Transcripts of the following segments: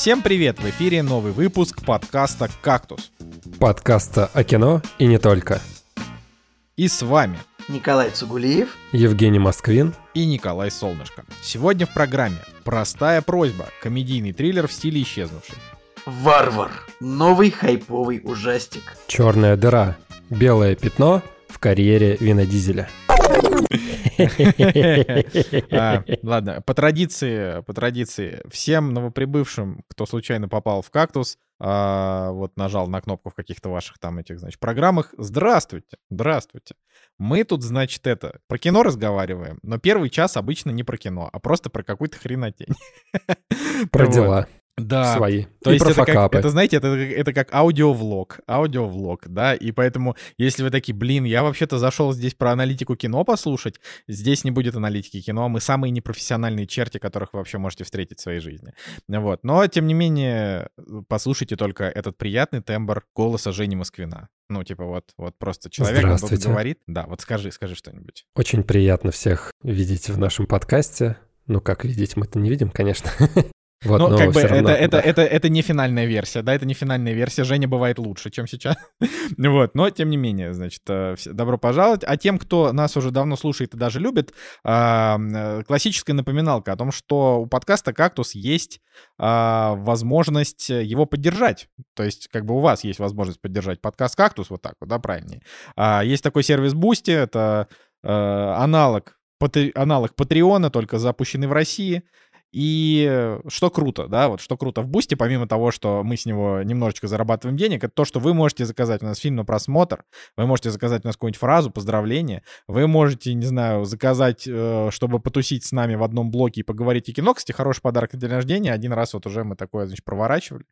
Всем привет! В эфире новый выпуск подкаста «Кактус». Подкаста о кино и не только. И с вами Николай Цугулиев, Евгений Москвин и Николай Солнышко. Сегодня в программе «Простая просьба» — комедийный триллер в стиле исчезнувший. Варвар. Новый хайповый ужастик. Черная дыра. Белое пятно в карьере винодизеля. А, Ладно, по традиции, по традиции, всем новоприбывшим, кто случайно попал в «Кактус», а, вот нажал на кнопку в каких-то ваших там этих, значит, программах, здравствуйте, здравствуйте. Мы тут, значит, это, про кино разговариваем, но первый час обычно не про кино, а просто про какую-то хренотень. Про дела Да, свои. то и есть это как, это, знаете, это, это как аудиовлог, аудиовлог, да, и поэтому, если вы такие, блин, я вообще-то зашел здесь про аналитику кино послушать, здесь не будет аналитики кино, а мы самые непрофессиональные черти, которых вы вообще можете встретить в своей жизни. Вот, но, тем не менее, послушайте только этот приятный тембр голоса Жени Москвина. Ну, типа вот, вот просто человек он говорит. Да, вот скажи, скажи что-нибудь. Очень приятно всех видеть в нашем подкасте. Ну, как видеть, мы-то не видим, конечно. Вот, ну, но как бы всё равно, это, это, да. это, это не финальная версия, да, это не финальная версия. Женя бывает лучше, чем сейчас. вот, но тем не менее, значит, э, добро пожаловать. А тем, кто нас уже давно слушает и даже любит, э, классическая напоминалка о том, что у подкаста «Кактус» есть а, возможность его поддержать. То есть, как бы у вас есть возможность поддержать подкаст «Кактус», вот так вот, да, правильнее. А, есть такой сервис Boosty, это э, аналог, аналог Патреона, только запущенный в России. И э, что круто, да, вот что круто в Бусте, помимо того, что мы с него немножечко зарабатываем денег, это то, что вы можете заказать у нас фильм на просмотр, вы можете заказать у нас какую-нибудь фразу, поздравление, вы можете, не знаю, заказать, э, чтобы потусить с нами в одном блоке и поговорить о кино. Кстати, хороший подарок на день рождения. Один раз вот уже мы такое, значит, проворачивали.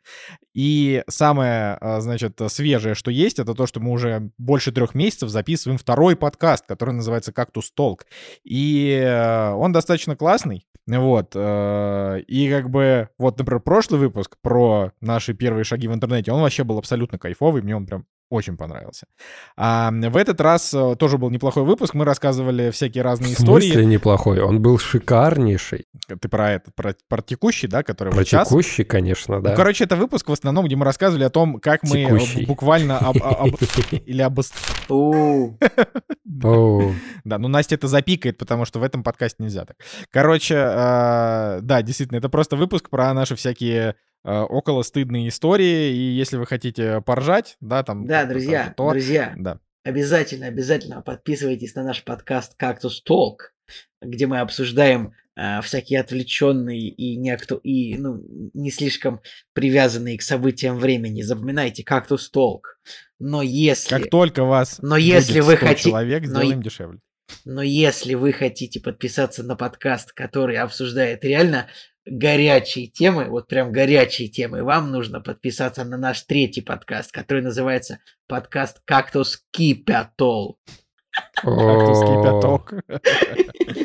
И самое, э, значит, свежее, что есть, это то, что мы уже больше трех месяцев записываем второй подкаст, который называется «Кактус Толк». И э, он достаточно классный. Вот. Э, И как бы, вот, например, прошлый выпуск про наши первые шаги в интернете, он вообще был абсолютно кайфовый, мне он прям очень понравился. А в этот раз э, тоже был неплохой выпуск, мы рассказывали всякие разные В смысле истории. неплохой? Он был шикарнейший. Ты про этот, про, про текущий, да, который Про вот сейчас? текущий, конечно, да. Ну, короче, это выпуск в основном, где мы рассказывали о том, как мы э, Текущий. буквально об- об- или Оу. Да, ну Настя это запикает, потому что в этом подкасте нельзя так. Короче, э, да, действительно, это просто выпуск про наши всякие э, около стыдные истории, и если вы хотите поржать, да, там... Да, друзья, то- друзья, Да. обязательно, обязательно подписывайтесь на наш подкаст «Кактус Толк», где мы обсуждаем а, всякие отвлеченные и, не, акту... и ну, не слишком привязанные к событиям времени. Запоминайте «Кактус Толк». Но если, Как только вас Но если вы 100 хоти- человек, но сделаем и- дешевле. но если вы хотите подписаться на подкаст, который обсуждает реально горячие темы, вот прям горячие темы, вам нужно подписаться на наш третий подкаст, который называется подкаст «Кактус Кипятол». Кактус О, кипяток.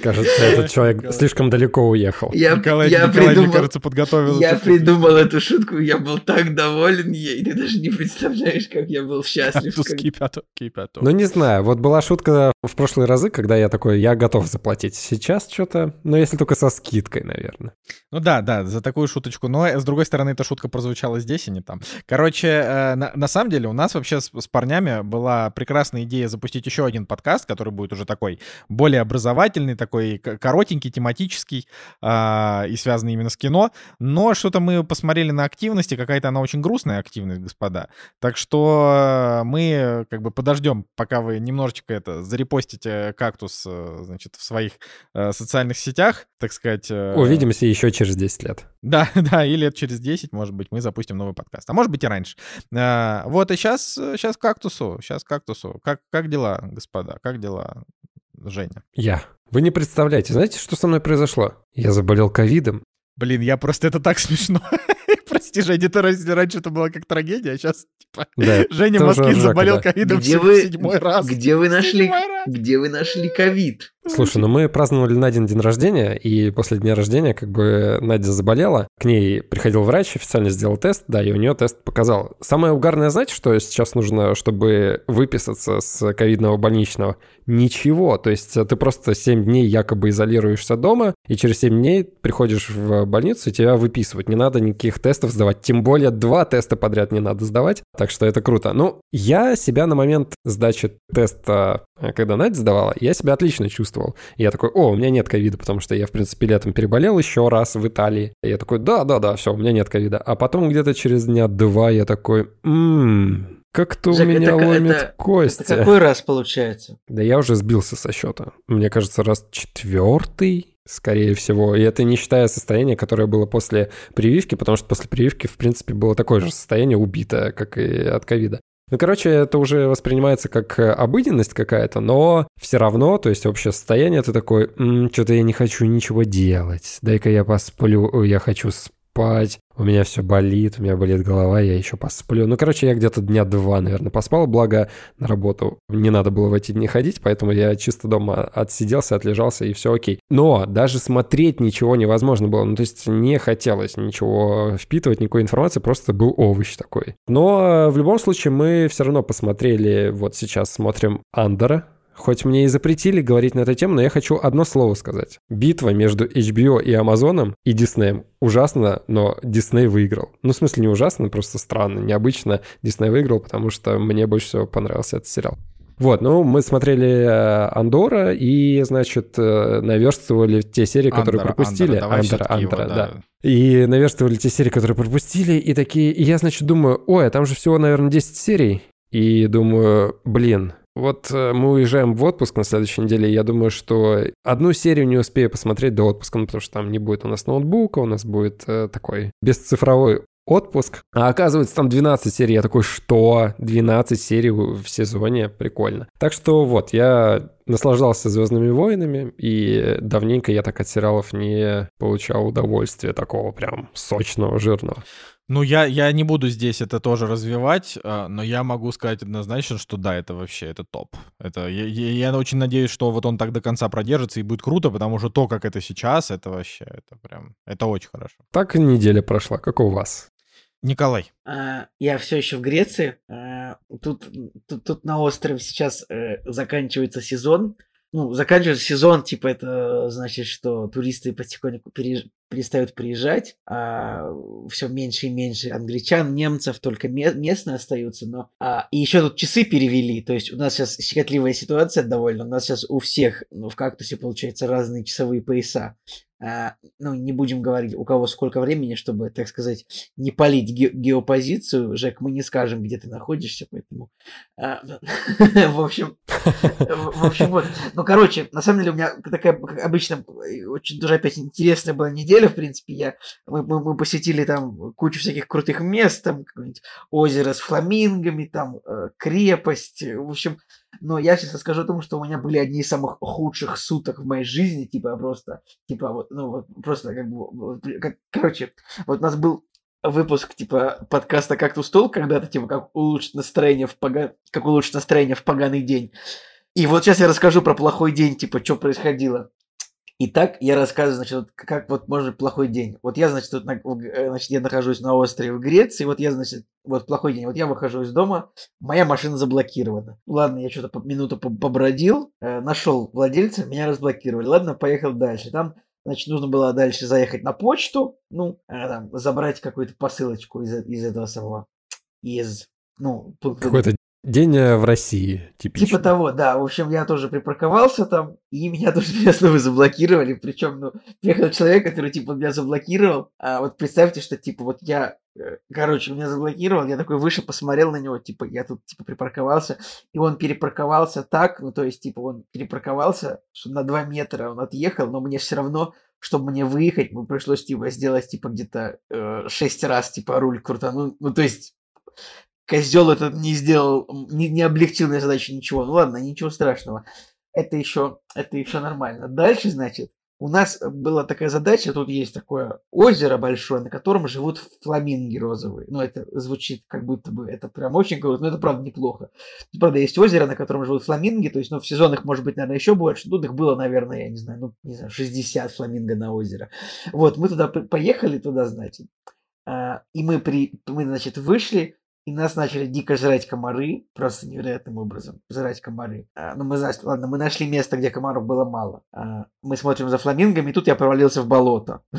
Кажется, этот человек слишком далеко уехал. Я, Николай, я Николай, мне придумал, кажется, подготовил я эту придумал эту шутку, я был так доволен ей, ты даже не представляешь, как я был счастлив. Кактус как- кипяток, кипяток. Ну, не знаю, вот была шутка в прошлые разы, когда я такой, я готов заплатить. Сейчас что-то, ну, если только со скидкой, наверное. Ну да, да, за такую шуточку. Но, э, с другой стороны, эта шутка прозвучала здесь, а не там. Короче, э, на, на самом деле у нас вообще с, с парнями была прекрасная идея запустить еще один подкаст, который будет уже такой более образовательный, такой коротенький, тематический а, и связанный именно с кино. Но что-то мы посмотрели на активности, какая-то она очень грустная активность, господа. Так что э, мы э, как бы подождем, пока вы немножечко это зарепостите кактус, э, значит, в своих э, социальных сетях, так сказать. э, Увидимся еще через 10 лет. да, да, и лет через 10, может быть, мы запустим новый подкаст. А может быть и раньше. А, вот, и сейчас, сейчас кактусу, сейчас кактусу. Как, как дела, господа? Как дела, Женя? Я. Вы не представляете, знаете, что со мной произошло? Я заболел ковидом. Блин, я просто, это так смешно. Прости, Женя, это раньше это было как трагедия, а сейчас, типа, Да, Женя Москвин заболел да. ковидом Где в седьмой раз. где вы нашли, Седьмой раз. где вы нашли ковид? Слушай, ну мы праздновали Надин день рождения, и после дня рождения как бы Надя заболела. К ней приходил врач, официально сделал тест, да, и у нее тест показал. Самое угарное, знаете, что сейчас нужно, чтобы выписаться с ковидного больничного? Ничего. То есть ты просто 7 дней якобы изолируешься дома, и через 7 дней приходишь в больницу, и тебя выписывают. Не надо никаких тестов сдавать. Тем более два теста подряд не надо сдавать. Так что это круто. Ну, я себя на момент сдачи теста, когда Надя сдавала, я себя отлично чувствовал. я такой, о, у меня нет ковида, потому что я, в принципе, летом переболел еще раз в Италии. И я такой, да-да-да, все, у меня нет ковида. А потом где-то через дня два я такой, ммм, как-то у меня это, ломит это, кости. Это какой раз получается? Да я уже сбился со счета. Мне кажется, раз четвертый, скорее всего. И это не считая состояния, которое было после прививки, потому что после прививки, в принципе, было такое же состояние убитое, как и от ковида. Ну, короче, это уже воспринимается как обыденность какая-то, но все равно, то есть общее состояние, ты такой, что-то я не хочу ничего делать, дай-ка я посплю, я хочу спать спать, у меня все болит, у меня болит голова, я еще посплю. Ну, короче, я где-то дня два, наверное, поспал, благо на работу не надо было в эти дни ходить, поэтому я чисто дома отсиделся, отлежался, и все окей. Но даже смотреть ничего невозможно было, ну, то есть не хотелось ничего впитывать, никакой информации, просто был овощ такой. Но в любом случае мы все равно посмотрели, вот сейчас смотрим Андера, Хоть мне и запретили говорить на эту тему, но я хочу одно слово сказать. Битва между HBO и Амазоном и Диснеем ужасно, но Дисней выиграл. Ну, в смысле, не ужасно, просто странно, необычно Дисней выиграл, потому что мне больше всего понравился этот сериал. Вот, ну, мы смотрели э, Андора и, значит, э, наверстывали те серии, которые Андора, пропустили. Андора, Андора, Андора да. да. И наверстывали те серии, которые пропустили, и такие... И я, значит, думаю, ой, а там же всего, наверное, 10 серий. И думаю, блин, вот э, мы уезжаем в отпуск на следующей неделе, и я думаю, что одну серию не успею посмотреть до отпуска, ну, потому что там не будет у нас ноутбука, у нас будет э, такой бесцифровой отпуск. А оказывается, там 12 серий. Я такой, что? 12 серий в сезоне? Прикольно. Так что вот, я наслаждался «Звездными войнами», и давненько я так от сериалов не получал удовольствия такого прям сочного, жирного. Ну, я, я не буду здесь это тоже развивать, а, но я могу сказать однозначно, что да, это вообще, это топ. Это, я, я, я очень надеюсь, что вот он так до конца продержится и будет круто, потому что то, как это сейчас, это вообще, это прям, это очень хорошо. Так неделя прошла, как у вас? Николай. А, я все еще в Греции. А, тут, тут, тут на острове сейчас э, заканчивается сезон ну, заканчивается сезон, типа, это значит, что туристы потихоньку переж... перестают приезжать, а все меньше и меньше англичан, немцев, только местные остаются, но... А, и еще тут часы перевели, то есть у нас сейчас щекотливая ситуация довольно, у нас сейчас у всех ну, в кактусе, получается, разные часовые пояса. А, ну, не будем говорить, у кого сколько времени, чтобы, так сказать, не палить ге- геопозицию. Жек, мы не скажем, где ты находишься, поэтому... А, в общем, в общем, вот. Ну, короче, на самом деле у меня такая, как обычно, очень тоже опять интересная была неделя, в принципе. Я, мы, мы, мы посетили там кучу всяких крутых мест, там какое-нибудь озеро с фламингами, там э, крепость, в общем, но я сейчас расскажу о том, что у меня были одни из самых худших суток в моей жизни, типа просто, типа вот, ну вот просто как бы, как, короче, вот у нас был выпуск типа подкаста «Как ту стол» когда-то, типа как улучшить настроение в пога... как улучшить настроение в поганый день. И вот сейчас я расскажу про плохой день, типа, что происходило. Итак, я рассказываю, значит, вот как вот может плохой день. Вот я, значит, тут, э, значит, я нахожусь на острове в Греции, вот я, значит, вот плохой день. Вот я выхожу из дома, моя машина заблокирована. Ладно, я что-то минуту побродил, э, нашел владельца, меня разблокировали. Ладно, поехал дальше. Там, значит, нужно было дальше заехать на почту, ну, э, там, забрать какую-то посылочку из, из этого самого, из, ну, какой-то День э, в России, типично. Типа того, да. В общем, я тоже припарковался там, и меня тоже меня снова заблокировали. Причем, ну, приехал человек, который, типа, меня заблокировал. А вот представьте, что, типа, вот я, э, короче, меня заблокировал, я такой вышел, посмотрел на него, типа, я тут, типа, припарковался, и он перепарковался так, ну, то есть, типа, он перепарковался, что на 2 метра он отъехал, но мне все равно чтобы мне выехать, мне пришлось, типа, сделать, типа, где-то э, 6 раз, типа, руль крутануть. Ну, то есть, козел этот не сделал, не, не облегчил мне задачу ничего. Ну ладно, ничего страшного. Это еще, это еще нормально. Дальше, значит, у нас была такая задача, тут есть такое озеро большое, на котором живут фламинги розовые. Ну, это звучит как будто бы, это прям очень круто, но это правда неплохо. Правда, есть озеро, на котором живут фламинги, то есть, ну, в сезонах может быть, наверное, еще больше. Тут их было, наверное, я не знаю, ну, не знаю, 60 фламинго на озеро. Вот, мы туда поехали, туда, значит, а, и мы, при, мы, значит, вышли, и нас начали дико жрать комары, просто невероятным образом жрать комары. А, ну, мы, знаете, ладно, мы нашли место, где комаров было мало. А, мы смотрим за фламингами, и тут я провалился в болото.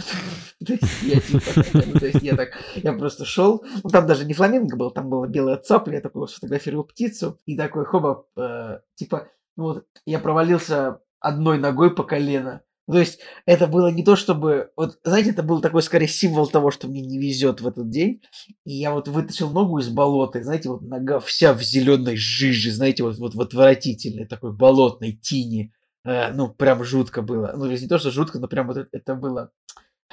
Я типа, ну, то есть я так, я просто шел, ну, там даже не фламинго был, там была белая цапля, я такой сфотографировал птицу, и такой, хоба, э, типа, ну вот, я провалился одной ногой по колено, то есть это было не то, чтобы... Вот, знаете, это был такой, скорее, символ того, что мне не везет в этот день. И я вот вытащил ногу из болота, и, знаете, вот нога вся в зеленой жиже, знаете, вот, вот, вот отвратительной такой болотной тини. Э, ну, прям жутко было. Ну, то есть не то, что жутко, но прям вот это было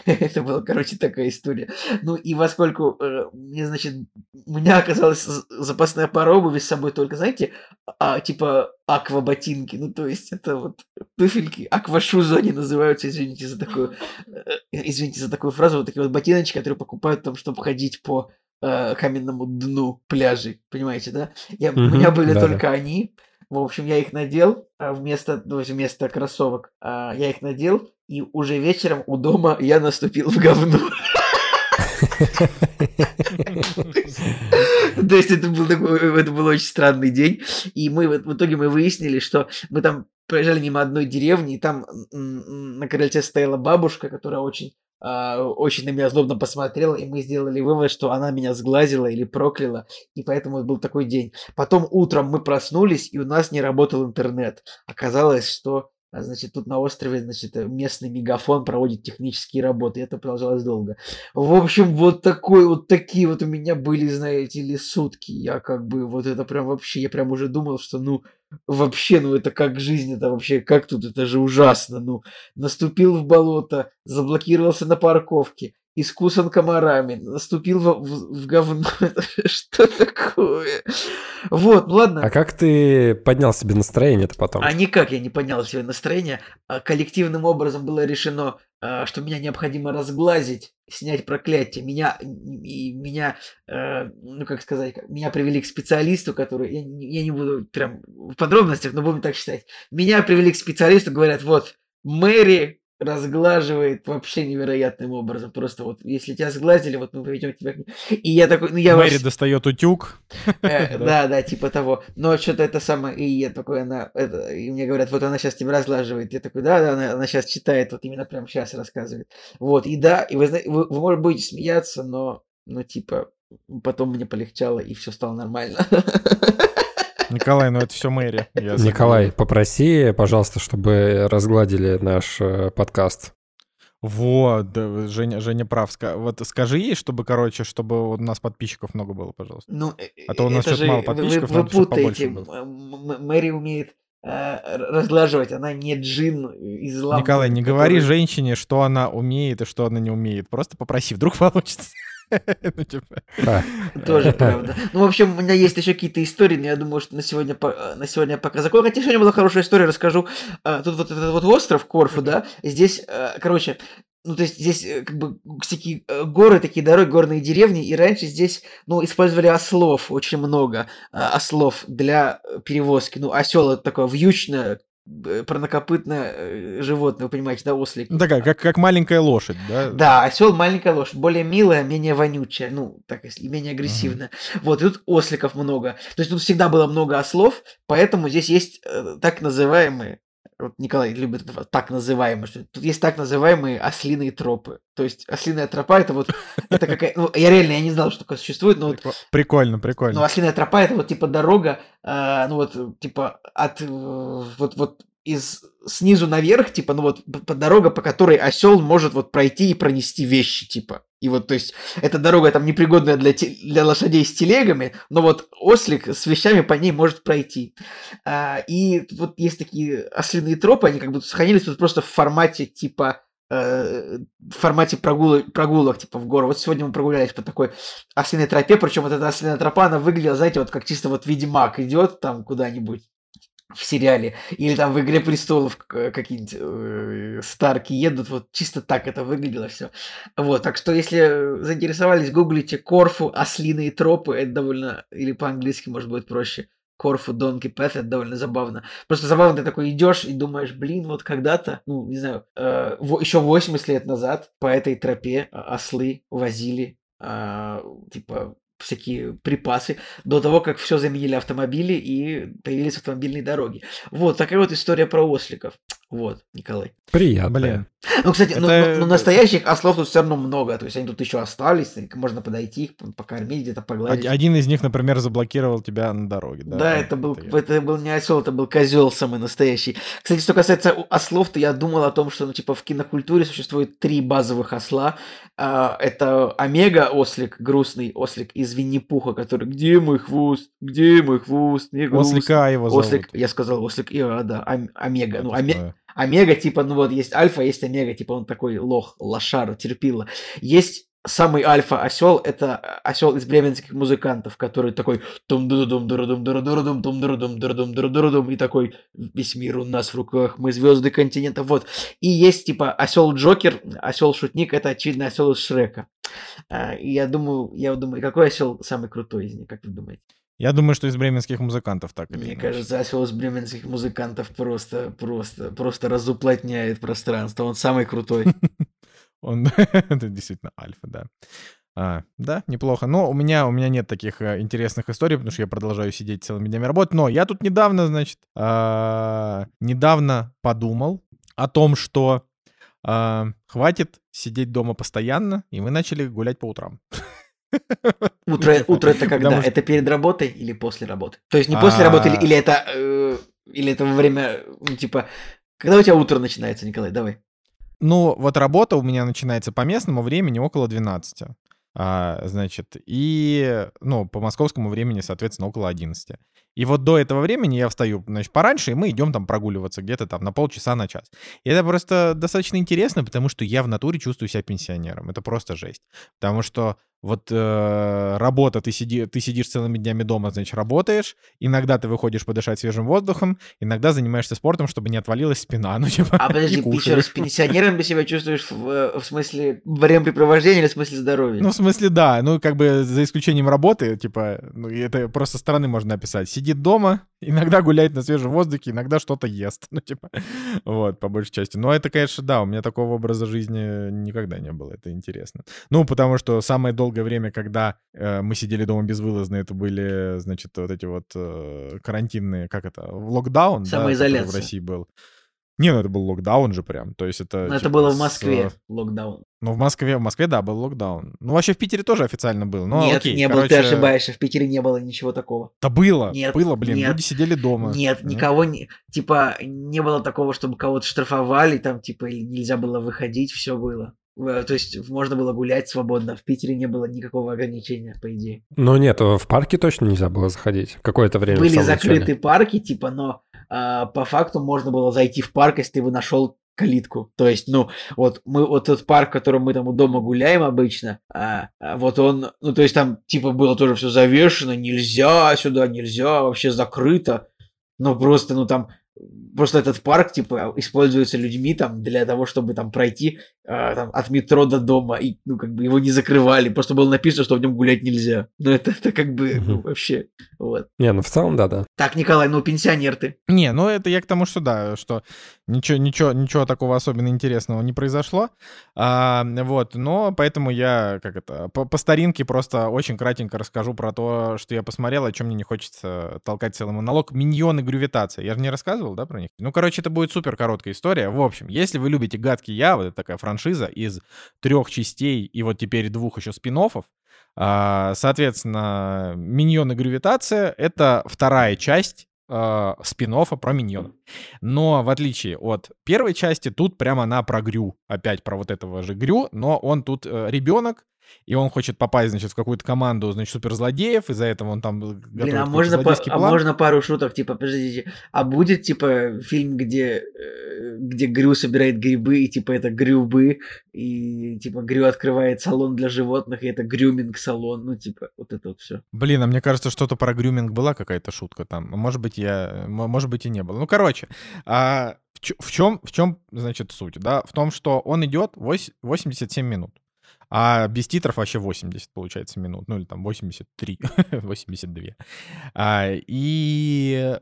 Это была, короче, такая история. Ну и поскольку э, мне, значит, у меня оказалась запасная пара обуви с собой только, знаете, а, типа акваботинки, ну то есть это вот туфельки, аквашузы они называются, извините за такую, э, извините за такую фразу, вот такие вот ботиночки, которые покупают там, чтобы ходить по э, каменному дну пляжей, понимаете, да? Я, mm-hmm, у меня были да, только да. они, в общем, я их надел а вместо, ну, вместо кроссовок. А, я их надел, и уже вечером у дома я наступил в говно. То есть это был такой, это был очень странный день. И мы в итоге мы выяснили, что мы там проезжали мимо одной деревни, и там на крыльце стояла бабушка, которая очень а, очень на меня злобно посмотрела, и мы сделали вывод, что она меня сглазила или прокляла, и поэтому был такой день. Потом утром мы проснулись, и у нас не работал интернет. Оказалось, что значит, тут на острове, значит, местный мегафон проводит технические работы, и это продолжалось долго. В общем, вот такой, вот такие вот у меня были, знаете ли, сутки. Я как бы, вот это прям вообще, я прям уже думал, что, ну, вообще, ну это как жизнь, это вообще, как тут, это же ужасно, ну. Наступил в болото, заблокировался на парковке, искусан комарами, наступил в, в, в говно. Что такое? Вот, ну ладно. А как ты поднял себе настроение-то потом? А никак я не поднял себе настроение. А коллективным образом было решено, а, что меня необходимо разглазить, снять проклятие. Меня, и меня, э, ну как сказать, меня привели к специалисту, который, я, я не буду прям в подробностях, но будем так считать. Меня привели к специалисту, говорят, вот, Мэри разглаживает вообще невероятным образом. Просто вот, если тебя сглазили, вот мы поведем тебя И я такой, ну я Мэри вас... достает утюг. Э, да, да, типа того. Но что-то это самое, и я такой, она, и мне говорят, вот она сейчас тебя разглаживает. Я такой, да, да, она сейчас читает, вот именно прямо сейчас рассказывает. Вот, и да, и вы, вы, вы может будете смеяться, но, ну, типа, потом мне полегчало, и все стало нормально. Николай, ну это все Мэри. Николай, попроси, пожалуйста, чтобы разгладили наш э, подкаст. Вот, да, Женя, Женя прав. Вот скажи ей, чтобы, короче, чтобы у нас подписчиков много было, пожалуйста. Ну, а то у нас что-то мало подписчиков, вы, вы путаете. Мэри умеет э, разглаживать, она не джин из лампы. Николай, не который... говори женщине, что она умеет и что она не умеет. Просто попроси, вдруг получится. Ну, типа. Тоже правда. Ну, в общем, у меня есть еще какие-то истории, но я думаю, что на сегодня, на сегодня пока закончу. Хотя сегодня была хорошая история, расскажу. А, тут вот этот вот остров Корфу, да, здесь, а, короче, ну, то есть здесь э, как бы всякие э, горы, такие дороги, горные деревни, и раньше здесь, ну, использовали ослов очень много, а, ослов для перевозки. Ну, осел это такое вьючное, Э, парнокопытное э, животное, вы понимаете, да, ослик. Ну, такая, как, как маленькая лошадь, да? Да, осел маленькая лошадь, более милая, менее вонючая, ну, так если, менее агрессивная. Uh-huh. Вот, и тут осликов много. То есть тут всегда было много ослов, поэтому здесь есть э, так называемые вот Николай любит так называемые, что тут есть так называемые ослиные тропы. То есть ослиная тропа это вот, это какая, ну я реально, я не знал, что такое существует, но вот... Прикольно, прикольно. Ну ослиная тропа это вот типа дорога, э, ну вот типа от, вот, вот из снизу наверх, типа, ну вот дорога, по которой осел может вот пройти и пронести вещи, типа. И вот, то есть, эта дорога там непригодная для, те, для лошадей с телегами, но вот ослик с вещами по ней может пройти. А, и вот есть такие ослиные тропы, они как бы сохранились тут просто в формате типа э, в формате прогулок, прогулок, типа в гору. Вот сегодня мы прогулялись по такой ослиной тропе, причем вот эта ослиная тропа, она выглядела, знаете, вот как чисто вот ведьмак идет там куда-нибудь в сериале, или там в «Игре престолов» какие-нибудь э, Старки едут, вот чисто так это выглядело все. Вот, так что если заинтересовались, гуглите Корфу, ослиные тропы, это довольно, или по-английски, может быть, проще. Корфу, Донки Пэт, это довольно забавно. Просто забавно, ты такой идешь и думаешь, блин, вот когда-то, ну, не знаю, э, еще 80 лет назад по этой тропе ослы возили э, типа всякие припасы до того, как все заменили автомобили и появились автомобильные дороги. Вот такая вот история про осликов. Вот, Николай. Приятно. Блин. Ну, кстати, это... ну, ну, настоящих ослов тут все равно много. То есть они тут еще остались, можно подойти их, покормить, где-то погладить. Один из них, например, заблокировал тебя на дороге. Да, да это, был, это, это был не осел, это был козел самый настоящий. Кстати, что касается ослов, то я думал о том, что ну, типа в кинокультуре существует три базовых осла. А, это Омега ослик, грустный ослик из Винни-Пуха, который «Где мой хвост? Где мой хвост?» Мне Ослика его зовут. Ослик, я сказал ослик, и, а, да, Омега. Ну, Омега омега, типа, ну вот, есть альфа, есть омега, типа, он такой лох, лошара, терпила. Есть самый альфа осел это э, осел из бременских музыкантов, который такой тум ду дум дура дум дура дура дум тум дура дум дура дум дура дум и такой весь мир у нас в руках, мы звезды континента, вот. И есть типа осел Джокер, осел Шутник, это очевидно осел из Шрека. А, и я думаю, я думаю, какой осел самый крутой из них, как вы думаете? Я думаю, что из бременских музыкантов так или Мне иначе. кажется, осел из бременских музыкантов просто, просто, просто разуплотняет пространство. Он самый крутой. Он действительно альфа, да. А, да, неплохо. Но у меня, у меня нет таких а, интересных историй, потому что я продолжаю сидеть целыми днями работать. Но я тут недавно, значит, а, недавно подумал о том, что а, хватит сидеть дома постоянно, и мы начали гулять по утрам. Утро, утро это когда? Потому это перед работой или после работы? То есть не после работы, или, а. или это, э, или это во время, ну, типа, когда у тебя утро начинается, Николай, давай. Ну, вот работа у меня начинается по местному времени около 12. А, значит, и, ну, по московскому времени, соответственно, около 11. И вот до этого времени я встаю, значит, пораньше, и мы идем там прогуливаться где-то там на полчаса, на час. И это просто достаточно интересно, потому что я в натуре чувствую себя пенсионером. Это просто жесть. Потому что вот э, работа, ты, сиди, ты сидишь целыми днями дома, значит, работаешь, иногда ты выходишь подышать свежим воздухом, иногда занимаешься спортом, чтобы не отвалилась спина. Ну, типа, а подожди, еще раз, пенсионером ты себя чувствуешь в, в смысле времяпрепровождения или в смысле здоровья? Ну, в смысле, да. Ну, как бы за исключением работы, типа, ну, это просто стороны можно описать. Сидит дома, иногда гуляет на свежем воздухе, иногда что-то ест. Ну, типа, вот, по большей части. Но это, конечно, да, у меня такого образа жизни никогда не было. Это интересно. Ну, потому что самое долгое время, когда э, мы сидели дома безвылазно, это были, значит, вот эти вот э, карантинные, как это, локдаун, да, в России был. Не, ну это был локдаун же прям, то есть это... Но типа, это было в Москве, с... локдаун. Ну, в Москве, в Москве, да, был локдаун. Ну, вообще в Питере тоже официально был. Но, нет, окей, не короче... было, ты ошибаешься, в Питере не было ничего такого. Да было, нет, было, блин, нет, люди сидели дома. Нет, нет, никого не... Типа, не было такого, чтобы кого-то штрафовали, там, типа, нельзя было выходить, все было. Э, то есть можно было гулять свободно. В Питере не было никакого ограничения, по идее. Ну нет, в парке точно нельзя было заходить. Какое-то время. Были закрыты парки, типа, но а, по факту можно было зайти в парк, если бы нашел калитку. То есть, ну, вот мы вот этот парк, в котором мы там у дома гуляем обычно, а, а вот он, ну, то есть там типа было тоже все завешено, нельзя сюда, нельзя, вообще закрыто. Но просто, ну, там просто этот парк, типа, используется людьми там для того, чтобы там пройти э, там, от метро до дома, и, ну, как бы его не закрывали, просто было написано, что в нем гулять нельзя. Ну, это, это как бы, ну, вообще, вот. Не, ну, в целом, да-да. Так, Николай, ну, пенсионер ты. Не, ну, это я к тому, что да, что ничего, ничего, ничего такого особенно интересного не произошло, а, вот, но поэтому я, как это, по, по старинке просто очень кратенько расскажу про то, что я посмотрел, о чем мне не хочется толкать целый монолог. Миньоны гравитация. Я же не рассказывал, да, про них? Ну, короче, это будет супер короткая история. В общем, если вы любите «Гадкий я», вот такая франшиза из трех частей и вот теперь двух еще спин а, соответственно, «Миньоны гравитация» — это вторая часть э, спин про миньонов. Но в отличие от первой части, тут прямо она про Грю. Опять про вот этого же Грю, но он тут э, ребенок, и он хочет попасть, значит, в какую-то команду, значит, суперзлодеев, из-за этого он там Блин, а можно, по, а можно пару шуток, типа, подождите, а будет, типа, фильм, где э, э, где Грю собирает грибы, и типа это грюбы, и типа Грю открывает салон для животных, и это грюминг-салон, ну типа вот это вот все. Блин, а мне кажется, что-то про грюминг была какая-то шутка там. Может быть, я... Может быть, и не было. Ну, короче, а в чем, в чем, значит, суть, да? В том, что он идет 87 минут. А без титров вообще 80, получается, минут. Ну, или там 83, 82. А, и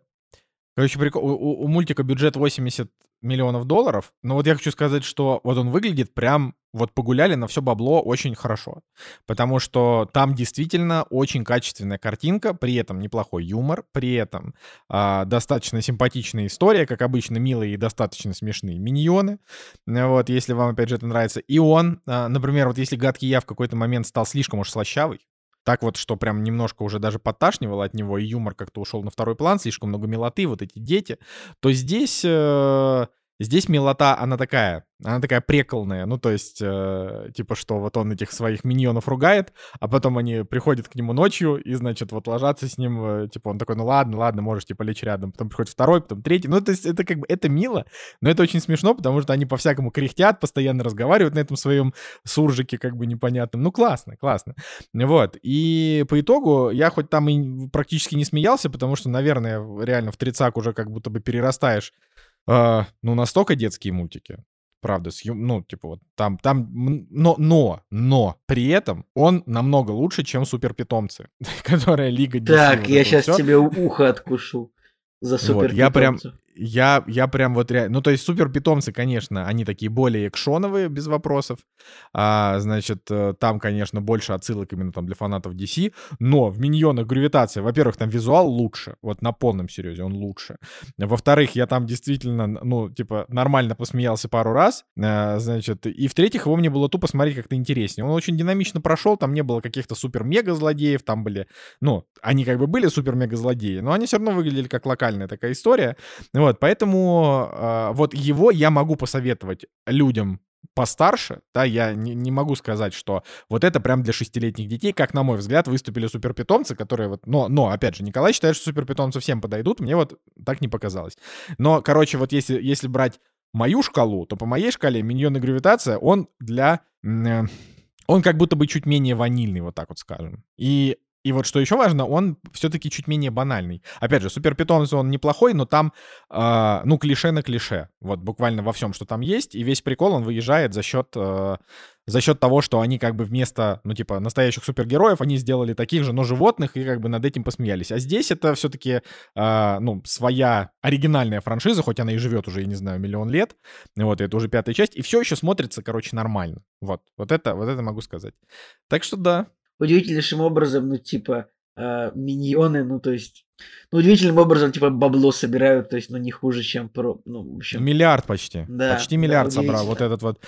Короче, прикол, у, у мультика бюджет 80 миллионов долларов, но вот я хочу сказать, что вот он выглядит прям, вот погуляли на все бабло очень хорошо, потому что там действительно очень качественная картинка, при этом неплохой юмор, при этом э, достаточно симпатичная история, как обычно, милые и достаточно смешные миньоны, вот, если вам, опять же, это нравится. И он, э, например, вот если гадкий я в какой-то момент стал слишком уж слащавый, так вот, что прям немножко уже даже подташнивало от него, и юмор как-то ушел на второй план, слишком много милоты, вот эти дети, то здесь э, Здесь милота, она такая, она такая приколная, ну, то есть, э, типа, что вот он этих своих миньонов ругает, а потом они приходят к нему ночью и, значит, вот ложатся с ним, э, типа, он такой, ну, ладно, ладно, можешь, типа, лечь рядом. Потом приходит второй, потом третий. Ну, то есть, это как бы, это мило, но это очень смешно, потому что они по-всякому кряхтят, постоянно разговаривают на этом своем суржике, как бы, непонятном. Ну, классно, классно. Вот. И по итогу я хоть там и практически не смеялся, потому что, наверное, реально в трицак уже как будто бы перерастаешь а, ну, настолько детские мультики. Правда, с, ну, типа вот там, там, но, но, но, при этом он намного лучше, чем супер питомцы, которая Лига DC. Так, я сейчас все. тебе ухо откушу за супер вот, Я прям, я, я прям вот реально... Ну, то есть супер питомцы, конечно, они такие более экшоновые, без вопросов. А, значит, э, там, конечно, больше отсылок именно там для фанатов DC. Но в Миньонах гравитация, во-первых, там визуал лучше. Вот на полном серьезе он лучше. Во-вторых, я там действительно, ну, типа, нормально посмеялся пару раз. А, значит, и в-третьих, его мне было тупо смотреть как-то интереснее. Он очень динамично прошел, там не было каких-то супер-мега-злодеев, там были... Ну, они как бы были супер-мега-злодеи, но они все равно выглядели как локальная такая история. Вот, поэтому э, вот его я могу посоветовать людям постарше, да, я не, не могу сказать, что вот это прям для шестилетних детей, как, на мой взгляд, выступили суперпитомцы, которые вот, но, но, опять же, Николай считает, что суперпитомцы всем подойдут, мне вот так не показалось. Но, короче, вот если, если брать мою шкалу, то по моей шкале миньоны гравитация, он для... Э, он как будто бы чуть менее ванильный, вот так вот скажем. И и вот что еще важно, он все-таки чуть менее банальный. Опять же, супер питомец он неплохой, но там, э, ну, клише на клише. Вот буквально во всем, что там есть. И весь прикол, он выезжает за счет, э, за счет того, что они как бы вместо, ну, типа, настоящих супергероев, они сделали таких же, но животных, и как бы над этим посмеялись. А здесь это все-таки, э, ну, своя оригинальная франшиза, хоть она и живет уже, я не знаю, миллион лет. Вот, это уже пятая часть. И все еще смотрится, короче, нормально. Вот, вот это, вот это могу сказать. Так что да, удивительнейшим образом, ну, типа, э, миньоны, ну, то есть, ну, удивительным образом, типа, бабло собирают, то есть, ну, не хуже, чем про, ну, в общем... Миллиард почти. Да, почти миллиард да, собрал вот этот вот.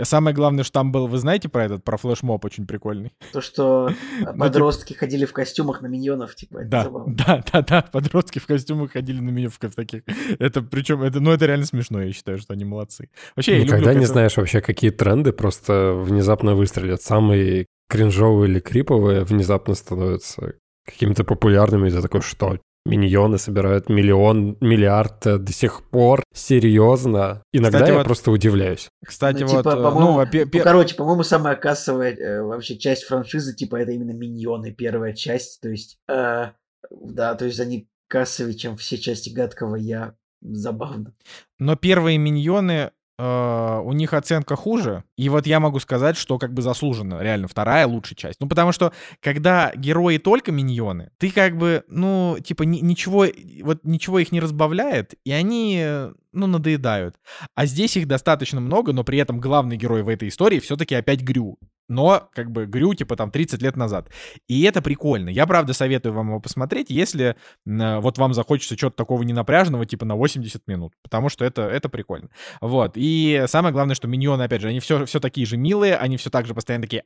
Самое главное, что там был, вы знаете про этот, про флешмоб очень прикольный? То, что ну, подростки ходили в костюмах на миньонов, типа, да, да, да, да, подростки в костюмах ходили на миньонов в таких. Это причем, это, ну, это реально смешно, я считаю, что они молодцы. Вообще, Никогда не знаешь вообще, какие тренды просто внезапно выстрелят. Самый кринжовые или криповые внезапно становятся какими-то популярными. И ты такой, что? Миньоны собирают миллион, миллиард э, до сих пор. Серьезно. Иногда кстати, я вот, просто удивляюсь. Кстати, ну, вот... Типа, э, ну, ну, короче, по-моему, самая кассовая э, вообще часть франшизы, типа, это именно Миньоны, первая часть. То есть, э, да, то есть они кассовее, чем все части Гадкого Я. Забавно. Но первые Миньоны Э, у них оценка хуже. И вот я могу сказать, что как бы заслуженно, реально, вторая лучшая часть. Ну, потому что, когда герои только миньоны, ты как бы, ну, типа, ни, ничего, вот ничего их не разбавляет, и они, ну, надоедают. А здесь их достаточно много, но при этом главный герой в этой истории все-таки опять Грю но как бы Грю, типа там 30 лет назад. И это прикольно. Я, правда, советую вам его посмотреть, если э, вот вам захочется чего-то такого ненапряженного, типа на 80 минут, потому что это, это прикольно. Вот. И самое главное, что миньоны, опять же, они все, все такие же милые, они все так же постоянно такие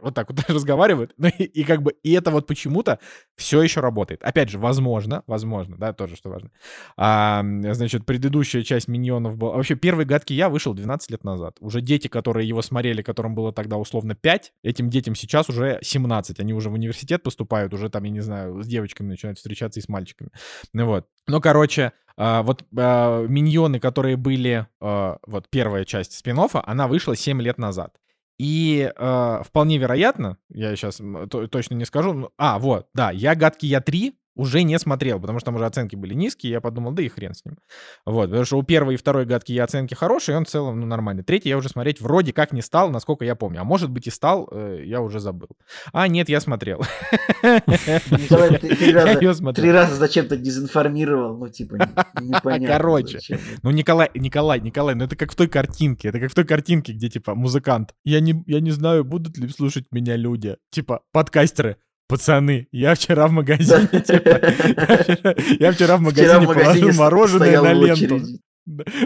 вот так вот разговаривают. Ну, и, и как бы, и это вот почему-то все еще работает. Опять же, возможно, возможно, да, тоже что важно. А, значит, предыдущая часть миньонов была... Вообще, первый «Гадкий я» вышел 12 лет назад. Уже дети, которые его смотрели, которым было тогда условно 5, этим детям сейчас уже 17. Они уже в университет поступают, уже там, я не знаю, с девочками начинают встречаться и с мальчиками. Ну вот. Ну, короче, а, вот а, миньоны, которые были, а, вот первая часть спин она вышла 7 лет назад. И э, вполне вероятно, я сейчас то, точно не скажу, а, вот, да, я «Гадкий я 3» уже не смотрел, потому что там уже оценки были низкие, я подумал, да и хрен с ним. Вот, потому что у первой и второй гадки я оценки хорошие, он в целом, ну, нормальный. Третий я уже смотреть вроде как не стал, насколько я помню. А может быть и стал, э, я уже забыл. А, нет, я смотрел. Три раза зачем-то дезинформировал, ну, типа, непонятно. Короче, ну, Николай, Николай, Николай, ну, это как в той картинке, это как в той картинке, где, типа, музыкант. Я не знаю, будут ли слушать меня люди. Типа, подкастеры пацаны, я вчера в магазине, типа, я вчера в магазине положил мороженое на ленту.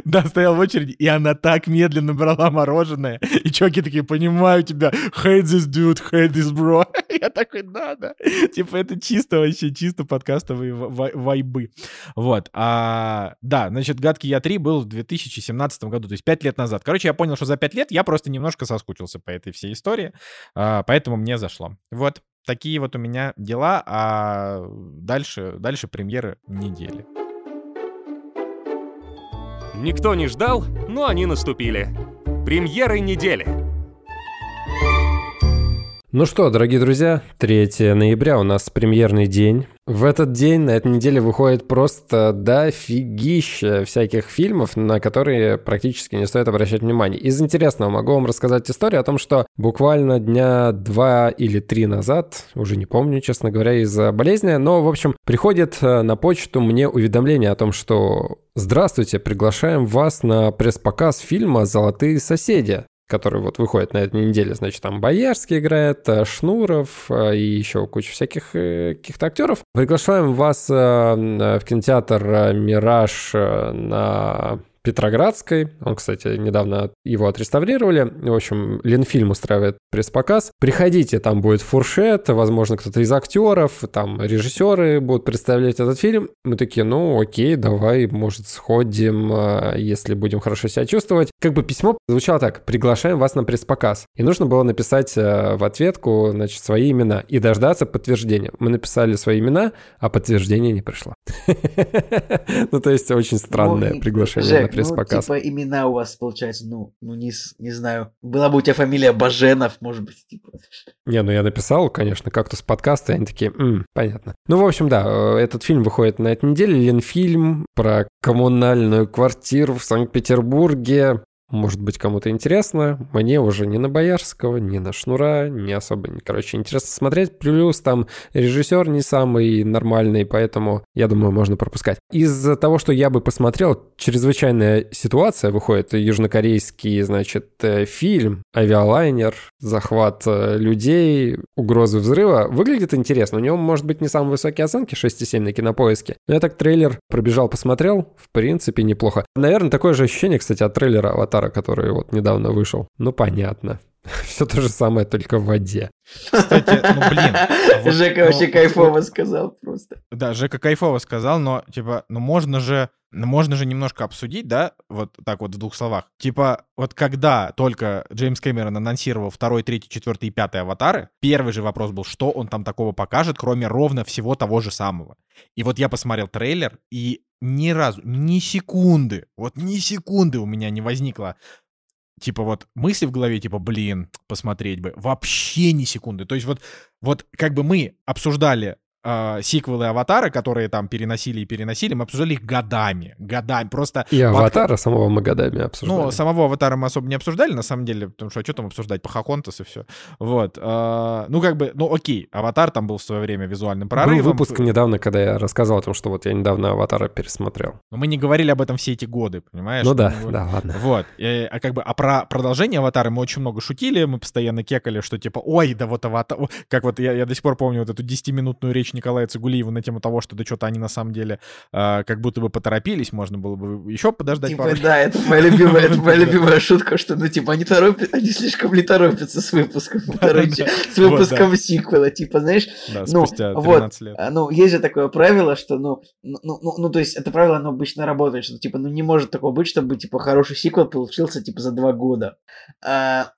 Да, стоял в очереди, и она так медленно брала мороженое. И чуваки такие, понимаю тебя, hate this dude, hate this bro. Я такой, да, да. Типа это чисто вообще, чисто подкастовые вайбы. Вот. А, да, значит, «Гадкий я 3» был в 2017 году, то есть 5 лет назад. Короче, я понял, что за 5 лет я просто немножко соскучился по этой всей истории, а, поэтому мне зашло. Вот. Такие вот у меня дела, а дальше, дальше премьеры недели. Никто не ждал, но они наступили. Премьеры недели. Ну что, дорогие друзья, 3 ноября у нас премьерный день. В этот день, на этой неделе, выходит просто дофигища всяких фильмов, на которые практически не стоит обращать внимание. Из интересного могу вам рассказать историю о том, что буквально дня два или три назад, уже не помню, честно говоря, из-за болезни, но, в общем, приходит э, на почту мне уведомление о том, что «Здравствуйте, приглашаем вас на пресс-показ фильма «Золотые соседи» который вот выходит на этой неделе, значит, там Боярский играет, э, Шнуров э, и еще куча всяких э, каких-то актеров. Приглашаем вас в кинотеатр «Мираж» на Петроградской. Он, кстати, недавно его отреставрировали. В общем, Ленфильм устраивает пресс-показ. Приходите, там будет фуршет, возможно, кто-то из актеров, там режиссеры будут представлять этот фильм. Мы такие, ну окей, давай, может, сходим, а, если будем хорошо себя чувствовать. Как бы письмо звучало так, приглашаем вас на пресс-показ. И нужно было написать а, в ответку, значит, свои имена и дождаться подтверждения. Мы написали свои имена, а подтверждение не пришло. Ну, то есть очень странное ну, приглашение пресс-показ. Ну, типа имена у вас, получается, ну, ну не, не знаю. Была бы у тебя фамилия Баженов, может быть, типа. Не, ну я написал, конечно, как-то с подкаста, и они такие, М, понятно. Ну, в общем, да, э, этот фильм выходит на этой неделе, Ленфильм про коммунальную квартиру в Санкт-Петербурге. Может быть, кому-то интересно. Мне уже ни на Боярского, ни на Шнура не особо, короче, интересно смотреть. Плюс там режиссер не самый нормальный, поэтому, я думаю, можно пропускать. Из-за того, что я бы посмотрел, чрезвычайная ситуация выходит. Южнокорейский, значит, э, фильм, авиалайнер, захват э, людей, угрозы взрыва. Выглядит интересно. У него, может быть, не самые высокие оценки, 6,7 на кинопоиске. Но я так трейлер пробежал, посмотрел. В принципе, неплохо. Наверное, такое же ощущение, кстати, от трейлера «Аватара» Аватара, который вот недавно вышел. Ну, понятно. Все то же самое, только в воде. Кстати, ну блин. А вот, Жека ну, вообще кайфово сказал просто. Да, Жека кайфово сказал, но типа, ну можно же, можно же немножко обсудить, да, вот так вот в двух словах. Типа, вот когда только Джеймс Кэмерон анонсировал второй, третий, четвертый и пятый аватары, первый же вопрос был, что он там такого покажет, кроме ровно всего того же самого. И вот я посмотрел трейлер, и ни разу, ни секунды, вот ни секунды у меня не возникло типа вот мысли в голове, типа, блин, посмотреть бы. Вообще ни секунды. То есть вот, вот как бы мы обсуждали э, сиквелы Аватара, которые там переносили и переносили, мы обсуждали их годами, годами, просто... И Аватара самого мы годами обсуждали. Ну, самого Аватара мы особо не обсуждали, на самом деле, потому что а что там обсуждать, Пахахонтас и все. Вот. Э, ну, как бы, ну, окей, Аватар там был в свое время визуальным прорывом. Был выпуск недавно, когда я рассказывал о том, что вот я недавно Аватара пересмотрел. Но мы не говорили об этом все эти годы, понимаешь? Ну да, мы... да, ладно. Вот. И, а как бы, а про продолжение Аватара мы очень много шутили, мы постоянно кекали, что типа, ой, да вот Аватар... Как вот я, я до сих пор помню вот эту 10-минутную речь Николая Цигулиева на тему того, что да что-то они на самом деле э, как будто бы поторопились, можно было бы еще подождать типа, пару... Да, это моя любимая, это моя любимая шутка, что, ну, типа, они торопят, они слишком ли торопятся с выпуском, короче, с выпуском сиквела, типа, знаешь, ну, вот, а, ну, есть же такое правило, что, ну, ну, ну, ну, то есть, это правило, оно обычно работает, что, типа, ну, не может такого быть, чтобы, типа, хороший сиквел получился, типа, за два года. А,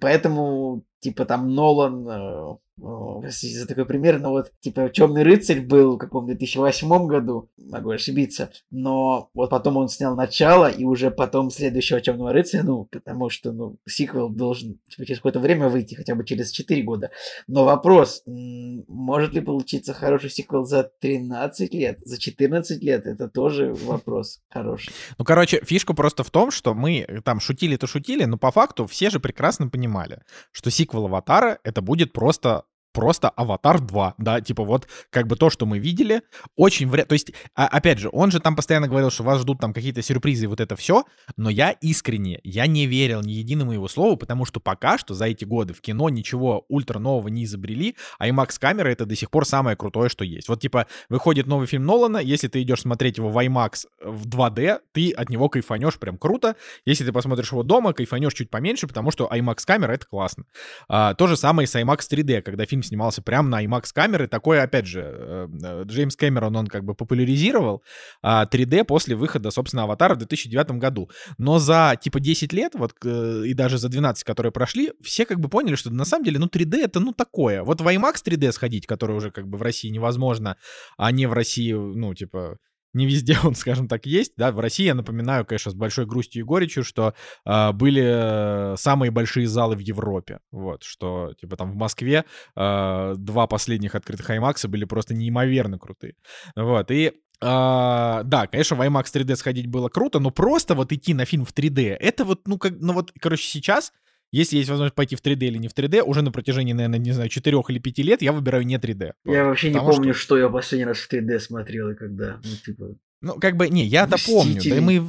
поэтому, типа, там Нолан, э, простите за такой пример, но вот, типа, Темный рыцарь был в каком 2008 году, могу ошибиться, но вот потом он снял начало, и уже потом следующего Темного рыцаря, ну, потому что, ну, сиквел должен типа, через какое-то время выйти, хотя бы через 4 года. Но вопрос, может ли получиться хороший сиквел за 13 лет, за 14 лет, это тоже вопрос хороший. Ну, короче, фишка просто в том, что мы э, там шутили-то шутили, но по факту все же прекрасно понимали, что сиквел «Аватара» — это будет просто просто «Аватар 2», да, типа вот как бы то, что мы видели, очень вряд... То есть, а, опять же, он же там постоянно говорил, что вас ждут там какие-то сюрпризы и вот это все, но я искренне, я не верил ни единому его слову, потому что пока что за эти годы в кино ничего ультра нового не изобрели, а IMAX камера это до сих пор самое крутое, что есть. Вот типа выходит новый фильм Нолана, если ты идешь смотреть его в IMAX в 2D, ты от него кайфанешь прям круто. Если ты посмотришь его дома, кайфанешь чуть поменьше, потому что IMAX камера это классно. А, то же самое с IMAX 3D, когда фильм снимался прямо на IMAX камеры. Такое, опять же, э, э, Джеймс Кэмерон, он как бы популяризировал а, 3D после выхода, собственно, «Аватара» в 2009 году. Но за, типа, 10 лет, вот, э, и даже за 12, которые прошли, все как бы поняли, что на самом деле, ну, 3D это, ну, такое. Вот в IMAX 3D сходить, который уже как бы в России невозможно, а не в России, ну, типа, не везде он, скажем так, есть. Да, в России, я напоминаю, конечно, с большой грустью и горечью, что э, были самые большие залы в Европе. Вот, что, типа, там в Москве э, два последних открытых IMAX были просто неимоверно крутые. Вот, и а, да, конечно, в IMAX 3D сходить было круто, но просто вот идти на фильм в 3D, это вот, ну, как, ну вот, короче, сейчас если есть возможность пойти в 3D или не в 3D, уже на протяжении, наверное, не знаю, 4 или 5 лет я выбираю не 3D. Я вообще не помню, что- что... я последний раз в 3D смотрел и когда. Ну, типа... Ну, как бы, не, я-то помню. Да, и мы,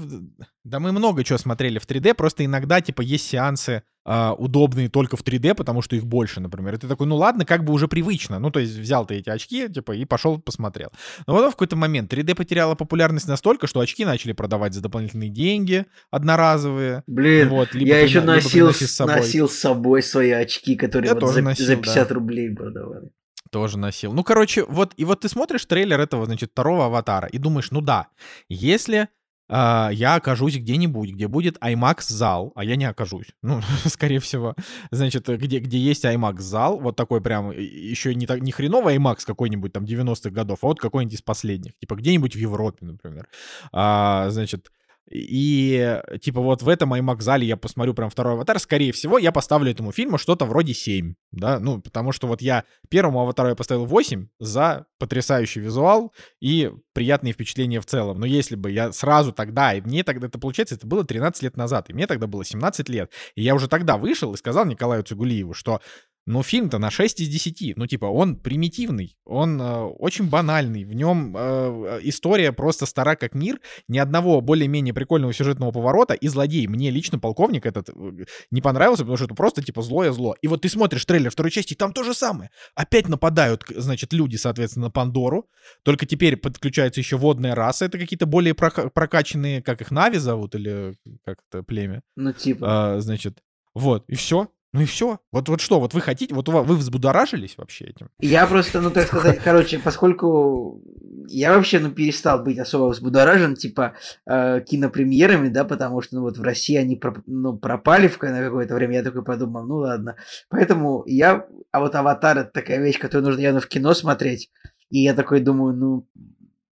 да мы много чего смотрели в 3D, просто иногда, типа, есть сеансы а, удобные только в 3D, потому что их больше, например. И ты такой, ну ладно, как бы уже привычно. Ну, то есть взял ты эти очки, типа, и пошел посмотрел. Но потом в какой-то момент 3D потеряла популярность настолько, что очки начали продавать за дополнительные деньги, одноразовые. Блин, Вот, либо я прина- еще либо носил, с собой. носил с собой свои очки, которые Я вот за, носил, за да. 50 рублей продавали. Тоже носил. Ну, короче, вот, и вот ты смотришь трейлер этого, значит, второго аватара и думаешь, ну да, если а, я окажусь где-нибудь, где будет IMAX-зал, а я не окажусь, ну, скорее всего, значит, где, где есть IMAX-зал, вот такой прям, и- еще не, так, не хреновый IMAX какой-нибудь там 90-х годов, а вот какой-нибудь из последних, типа где-нибудь в Европе, например, А, значит, и типа вот в этом IMAX-зале я посмотрю прям второй аватар, скорее всего, я поставлю этому фильму что-то вроде 7, да, ну, потому что вот я первому аватару я поставил 8 за потрясающий визуал и приятные впечатления в целом. Но если бы я сразу тогда, и мне тогда, это получается, это было 13 лет назад, и мне тогда было 17 лет, и я уже тогда вышел и сказал Николаю Цигулиеву, что ну, фильм-то на 6 из 10. Ну, типа, он примитивный, он э, очень банальный. В нем э, история просто стара как мир. Ни одного более-менее прикольного сюжетного поворота. И злодей. Мне лично полковник этот э, не понравился, потому что это просто, типа, злое зло. И вот ты смотришь трейлер второй части, и там то же самое. Опять нападают, значит, люди, соответственно, на Пандору. Только теперь подключается еще водная раса. Это какие-то более прока- прокачанные, как их Нави зовут, или как это племя. Ну, типа. А, значит, вот, и все. Ну и все. Вот, вот что, вот вы хотите, вот вы взбудоражились вообще этим? Я просто, ну, так сказать, короче, поскольку я вообще, ну, перестал быть особо взбудоражен, типа, э, кинопремьерами, да, потому что, ну, вот в России они, проп- ну, пропали в, на какое-то время, я такой подумал, ну, ладно. Поэтому я, а вот «Аватар» — это такая вещь, которую нужно явно в кино смотреть, и я такой думаю, ну,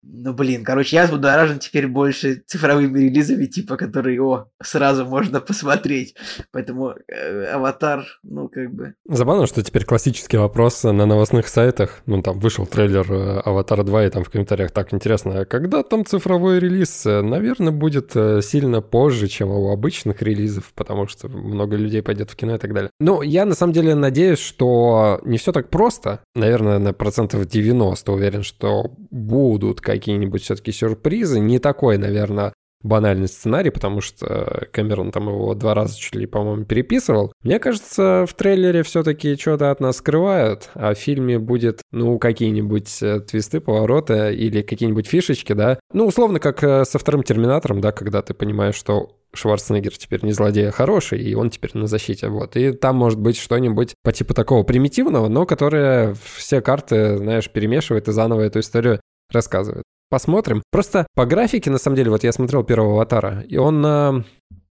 ну, блин, короче, я взбудоражен теперь больше цифровыми релизами, типа, которые, о, сразу можно посмотреть. Поэтому э, «Аватар», ну, как бы... Забавно, что теперь классический вопрос на новостных сайтах. Ну, там вышел трейлер э, «Аватара 2», и там в комментариях так интересно, а когда там цифровой релиз? Э, Наверное, будет э, сильно позже, чем у обычных релизов, потому что много людей пойдет в кино и так далее. Ну, я на самом деле надеюсь, что не все так просто. Наверное, на процентов 90 уверен, что будут какие-нибудь все-таки сюрпризы. Не такой, наверное, банальный сценарий, потому что Кэмерон там его два раза чуть ли, по-моему, переписывал. Мне кажется, в трейлере все-таки что-то от нас скрывают, а в фильме будет, ну, какие-нибудь э, твисты, повороты или какие-нибудь фишечки, да. Ну, условно, как э, со вторым Терминатором, да, когда ты понимаешь, что Шварценеггер теперь не злодей, а хороший, и он теперь на защите, вот. И там может быть что-нибудь по типу такого примитивного, но которое все карты, знаешь, перемешивает и заново эту историю рассказывает. Посмотрим. Просто по графике, на самом деле, вот я смотрел первого аватара, и он э,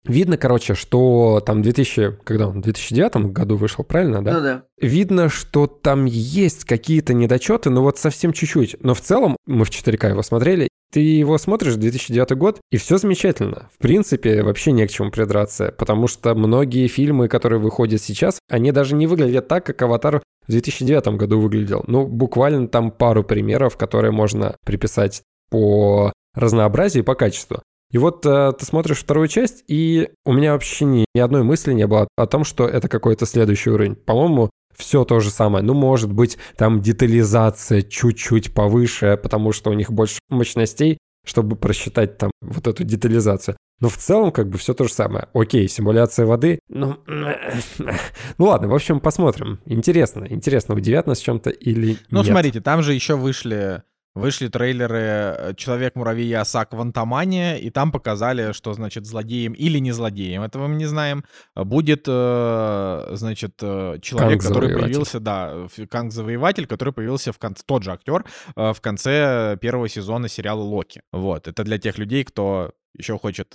Видно, короче, что там 2000, когда он, в 2009 году вышел, правильно, да? Ну да. Видно, что там есть какие-то недочеты, но вот совсем чуть-чуть. Но в целом, мы в 4К его смотрели, ты его смотришь, 2009 год, и все замечательно. В принципе, вообще не к чему придраться, потому что многие фильмы, которые выходят сейчас, они даже не выглядят так, как «Аватар» в 2009 году выглядел. Ну, буквально там пару примеров, которые можно приписать по разнообразию и по качеству. И вот э, ты смотришь вторую часть, и у меня вообще ни, ни одной мысли не было о том, что это какой-то следующий уровень. По-моему, все то же самое. Ну, может быть, там детализация чуть-чуть повыше, потому что у них больше мощностей, чтобы просчитать там вот эту детализацию. Но в целом как бы все то же самое. Окей, симуляция воды. Ну, ну ладно, в общем, посмотрим. Интересно, интересно, удивят нас чем-то или Ну, нет. смотрите, там же еще вышли Вышли трейлеры э, «Человек-муравей» и «Осак в Антамане», и там показали, что, значит, злодеем или не злодеем, этого мы не знаем, будет, э, значит, э, человек, который появился, да, Канг-завоеватель, который появился в конце, тот же актер, в конце первого сезона сериала «Локи». Вот, это для тех людей, кто еще хочет...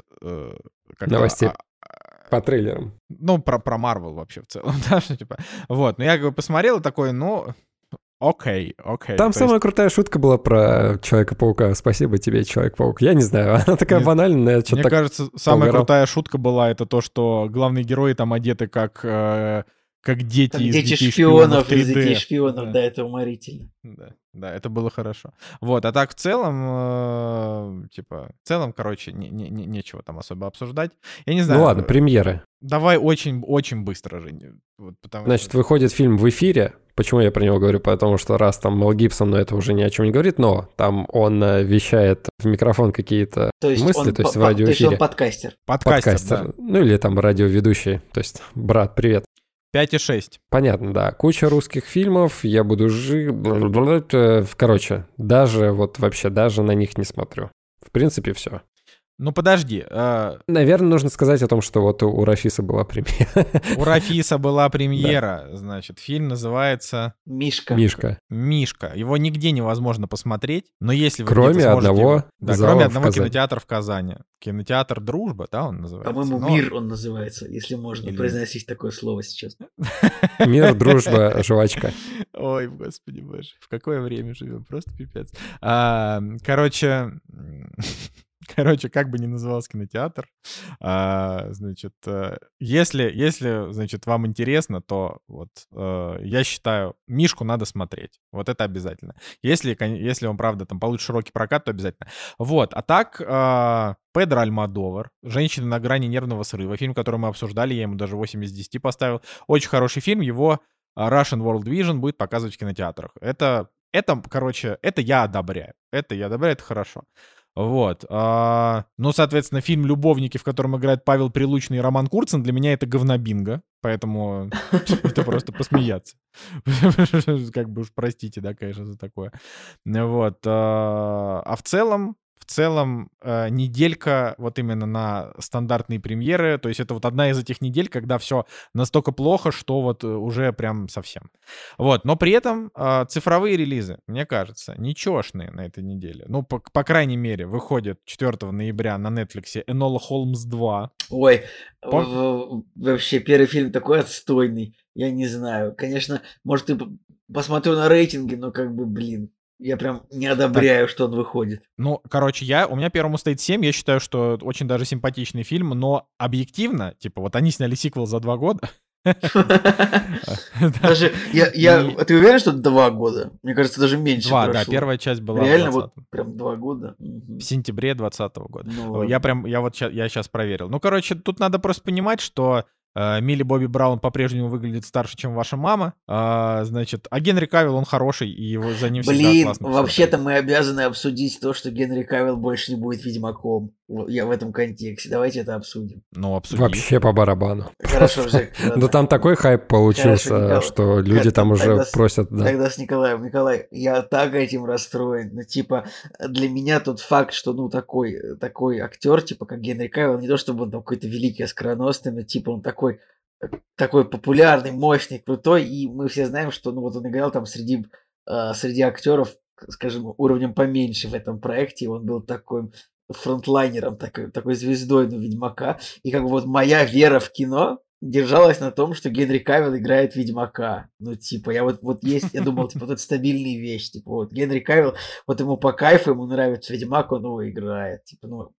Новостей по трейлерам. Ну, про, про Марвел вообще в целом, да, что типа. Вот, но я как бы посмотрел такой, ну, Окей, окей. Там самая есть... крутая шутка была про Человека-паука. Спасибо тебе, Человек-паук. Я не знаю, она такая Мне... банальная. Мне так кажется, самая угорал. крутая шутка была это то, что главные герои там одеты как э, как дети как из дети детей шпионов, из детей шпионов, да. да, это уморительно. Да, да, это было хорошо. Вот, а так в целом, э, типа, в целом, короче, не, не, не, нечего там особо обсуждать. Я не знаю. Ну ладно, премьеры. Давай очень-очень быстро, Жень. Вот, потому Значит, выходит фильм в эфире. Почему я про него говорю? Потому что раз там Мел Гибсон, но это уже ни о чем не говорит, но там он э, вещает в микрофон какие-то то есть мысли, то есть в радиоэфире. То есть он подкастер. Подкастер, подкастер да. Ну или там радиоведущий, то есть брат, привет. 5,6. Понятно, да. Куча русских фильмов, я буду жить... Э, короче, даже вот вообще даже на них не смотрю. В принципе, все. Ну подожди. Э... Наверное, нужно сказать о том, что вот у Рафиса была премьера. У Рафиса была премьера. Да. Значит, фильм называется... Мишка. Мишка. Мишка. Его нигде невозможно посмотреть, но если вы Кроме сможете... одного Да, кроме одного кинотеатра в Казани. Кинотеатр «Дружба», да, он называется? По-моему, но... «Мир» он называется, если можно Или... произносить такое слово сейчас. «Мир», «Дружба», «Жвачка». Ой, господи боже, в какое время живем, просто пипец. А, короче, Короче, как бы ни назывался кинотеатр, а, значит, э, если, если, значит, вам интересно, то вот э, я считаю, Мишку надо смотреть. Вот это обязательно. Если, если он, правда, там получит широкий прокат, то обязательно. Вот, а так, э, Педро Альмадовар, «Женщина на грани нервного срыва», фильм, который мы обсуждали, я ему даже 8 из 10 поставил. Очень хороший фильм, его Russian World Vision будет показывать в кинотеатрах. Это, это, короче, это я одобряю. Это я одобряю, это хорошо. Вот. А, ну, соответственно, фильм «Любовники», в котором играет Павел Прилучный и Роман Курцин, для меня это говнобинго, поэтому это просто посмеяться. Как бы уж простите, да, конечно, за такое. Вот. А, а в целом, в целом э, неделька вот именно на стандартные премьеры, то есть это вот одна из этих недель, когда все настолько плохо, что вот э, уже прям совсем. Вот, но при этом э, цифровые релизы, мне кажется, ничешные на этой неделе. Ну, по, по крайней мере, выходит 4 ноября на Netflix Энола Холмс 2. Ой, Пом... вообще первый фильм такой отстойный, я не знаю. Конечно, может, и посмотрю на рейтинги, но как бы, блин, я прям не одобряю, так. что он выходит. Ну, короче, я, у меня первому стоит 7, я считаю, что очень даже симпатичный фильм, но объективно, типа, вот они сняли сиквел за два года. Даже я, ты уверен, что два года? Мне кажется, даже меньше. Два, да, первая часть была. Реально вот прям два года. В сентябре 2020 года. Ну я прям, я вот я сейчас проверил. Ну, короче, тут надо просто понимать, что Э, Милли Бобби Браун по-прежнему выглядит старше, чем ваша мама. А, значит, а Генри Кавилл, он хороший, и его за ним Блин, всегда классно. Блин, вообще-то мы обязаны обсудить то, что Генри Кавилл больше не будет Ведьмаком. Я в этом контексте. Давайте это обсудим. Ну, обсудим. Вообще по барабану. Хорошо, Жек. Да там такой хайп получился, что люди там уже просят. Тогда с Николаем. Николай, я так этим расстроен. Ну, типа, для меня тот факт, что, ну, такой, такой актер, типа, как Генри Кавилл, не то чтобы он какой-то великий оскароносный, но, типа, он такой такой популярный, мощный, крутой, и мы все знаем, что ну вот он играл там среди, э, среди актеров, скажем, уровнем поменьше в этом проекте, он был такой фронтлайнером, такой, такой звездой, ну, Ведьмака. И как бы вот моя вера в кино держалась на том, что Генри Кавилл играет Ведьмака. Ну, типа, я вот, вот есть, я думал, типа, вот это стабильная вещь. Типа, вот Генри Кавилл, вот ему по кайфу, ему нравится Ведьмак, он его играет. Типа, ну,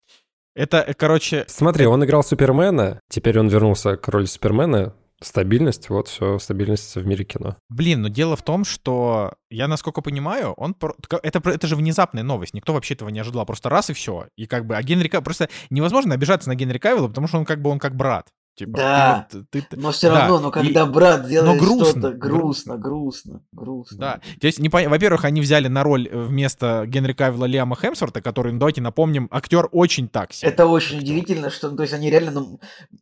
Это, э, короче, Смотри, он играл Супермена, теперь он вернулся к роли Супермена. Стабильность, вот все, стабильность в мире кино. блин, но дело в том, что я, насколько понимаю, он это, это же внезапная новость, никто вообще этого не ожидал, просто раз и все. И как бы, а Генри Кавилл, просто невозможно обижаться на Генри Кавилла, потому что он как бы, он как брат. Типа, Да. вот- ты- но все Да, равно, но и- когда брат делает грустно, что-то гру- грустно, грустно, грустно. Да. Здесь, не пон- во-первых, они взяли на роль э, вместо Генри Кавилла Лиама Хемсворта, который, ну, давайте напомним, актер очень так себе. Это очень удивительно, что, ну, то есть они реально, ну,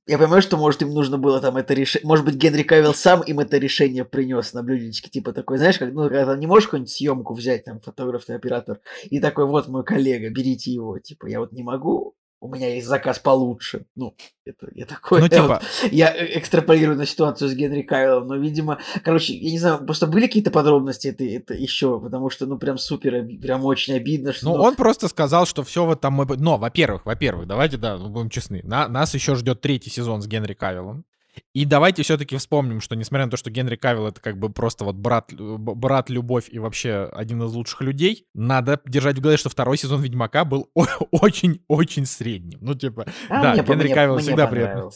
я понимаю, что, может, им нужно было там это решение, может быть, Генри Кавилл сам им это решение принес на блюдечке, типа такой, знаешь, как, ну, когда не можешь какую-нибудь съемку взять, там, фотограф и оператор, и такой, вот мой коллега, берите его, типа, я вот не могу, у меня есть заказ получше, ну, это, я такой, Ну, я типа, вот- я э, экстраполирую на ситуацию с Генри Кавиллом, но, видимо, короче, я не знаю, просто были какие-то подробности это, это еще, потому что, ну, прям супер, прям очень обидно, что... Ну, он просто сказал, что все вот там... мы Но, во-первых, во-первых, давайте, да, ну, будем честны. На- нас еще ждет третий сезон с Генри Кавиллом. И давайте все-таки вспомним, что несмотря на то, что Генри Кавилл это как бы просто вот брат, брат, любовь и вообще один из лучших людей, надо держать в голове, что второй сезон Ведьмака был очень-очень средним. Ну, типа, А, да, мне Генри мне- Кавилл мне всегда приятно.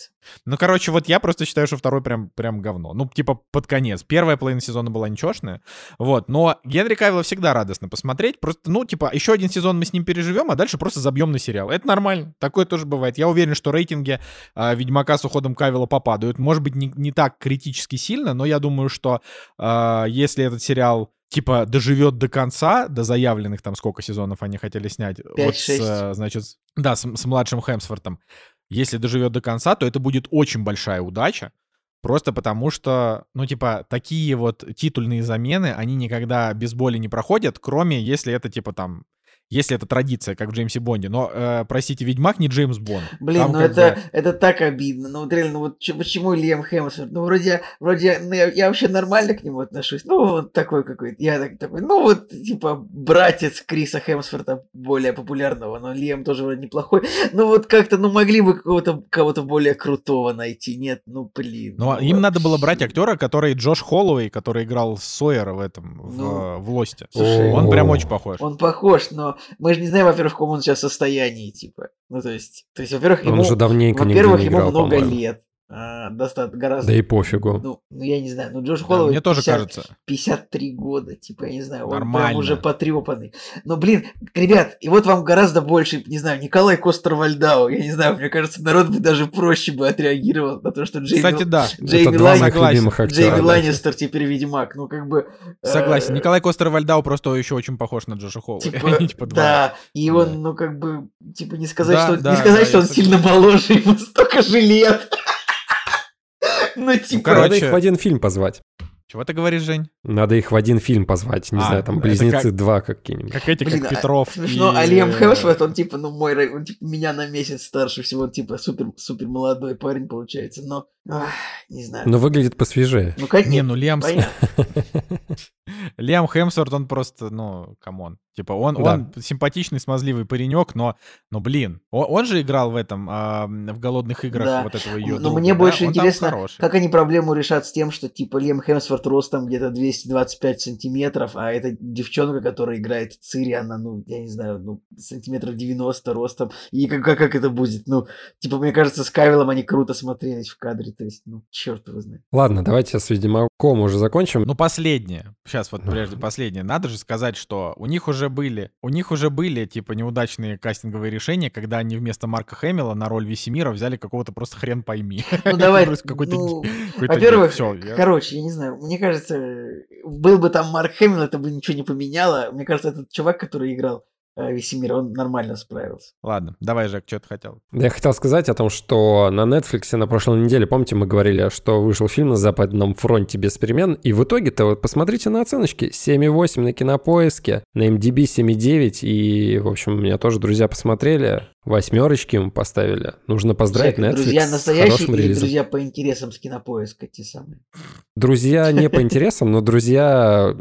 Ну, короче, вот я просто считаю, что второй прям, прям говно. Ну, типа, под конец. Первая половина сезона была ничешная. Вот, но Генри Кавилла всегда радостно посмотреть. Просто, ну, типа, еще один сезон мы с ним переживем, а дальше просто забьем на сериал. Это нормально. Такое тоже бывает. Я уверен, что рейтинги а, Ведьмака с уходом Кавилла попадают. Может быть, не, не так критически сильно, но я думаю, что а, если этот сериал типа доживет до конца, до заявленных там сколько сезонов они хотели снять, вот с, Пять-шесть. э, значит, с- да, с, с младшим Хемсвортом, если доживет до конца, то это будет очень большая удача. Просто потому что, ну, типа, такие вот титульные замены, они никогда без боли не проходят, кроме если это, типа, там, если это традиция, как в Джеймсе Бонде. Но, э, простите, Ведьмак не Джеймс Бонд. Блин, Там ну это, бы- это так обидно. Ну вот реально, ну вот чё- почему Лиам Хемсворт? Ну вроде, вроде ну, я, я вообще нормально к нему отношусь. Ну вот такой какой-то. Я так, такой, ну вот типа братец Криса Хемсворта более популярного, но Лиам тоже вроде неплохой. Ну вот как-то, ну могли бы кого-то более крутого найти. Нет, ну блин. Ну, а ну, им надо было брать актера, который Джош Холлоуэй, который играл Сойера в этом, в, Ну, в Лосте. слушай, Он О. прям очень похож. Он похож, но мы же не знаем, во-первых, в каком он сейчас состоянии, типа. Ну, то есть, то есть, во-первых, ему, во-первых, ему играл, много по-моему. лет. А, достаточно, гораздо. Да и пофигу. Ну, ну, я не знаю, ну Джош Да, Холлоуэй мне тоже 50 кажется. 53 года, типа, я не знаю, он прям Нормально. уже потрепанный. Но, блин, ребят, и вот вам гораздо больше, не знаю, Николай Костер-Вальдау, я не знаю, мне кажется, народ бы даже проще бы отреагировал на то, что Джейми, Кстати, да. Джейми Это любимых актера. Джейми да. Ланнистер теперь Ведьмак, ну, как бы... э, Согласен. Николай Костер Вальдау просто еще очень похож на Джоша Холлоуэя. Типа, типа два. да, и Да. он, ну, как бы, типа, не сказать, Да, что, да, не сказать, да, что он сильно моложе, ему столько же лет. Ну, типа, Надо короче- их в один фильм позвать. Чего ты говоришь, Жень? Надо их в один фильм позвать. Не А, знаю, там близнецы как- два какие-нибудь. Как эти, Блин, как а- Петров Смешно, и, а Лиам Хемсворт, он типа, ну, мой, он типа меня на месяц старше всего, он типа супер, супер молодой парень получается, но, ах, не знаю. Но выглядит посвежее. Ну, конечно, Не, ну Лиам. Лиам Хемсворт, он просто, ну, come on. Типа, он, Да. он симпатичный, смазливый паренек, но, ну, блин, он, он же играл в этом, а, в «Голодных играх» Да. вот этого ее Но мне больше интересно, как они проблему решат с тем, что типа Лиам Хемсворт ростом где-то 225 сантиметров, а эта девчонка, которая играет Цири, она, ну, я не знаю, ну, сантиметров 90 ростом. И как, как, как это будет? Ну, типа, мне кажется, с Кавилом они круто смотрелись в кадре, то есть, ну, черт его знает. Ладно, давайте с Ведьмаком уже закончим. Ну, последнее. Сейчас вот прежде последнее. Надо же сказать, что у них уже были, у них уже были, типа, неудачные кастинговые решения, когда они вместо Марка Хэмилла на роль Весемира взяли какого-то просто хрен пойми. Ну, давай, ну, Во-первых, короче, я не знаю, мне кажется, был бы там Марк Хэмилл, это бы ничего не поменяло. Мне кажется, этот чувак, который играл э, Весемира, он нормально справился. Ладно, давай, Жек, что ты хотел? Я хотел сказать о том, что на Netflix на прошлой неделе, помните, мы говорили, что вышел фильм на Западном фронте без перемен, и в итоге-то вот посмотрите на оценочки. 7,8 на Кинопоиске, на MDB 7,9, и, в общем, у меня тоже друзья посмотрели, восьмерочки ему поставили. Нужно поздравить Всякие Netflix друзья с настоящие хорошим или релизом. друзья по интересам с кинопоиска, те самые. Друзья не по интересам, но друзья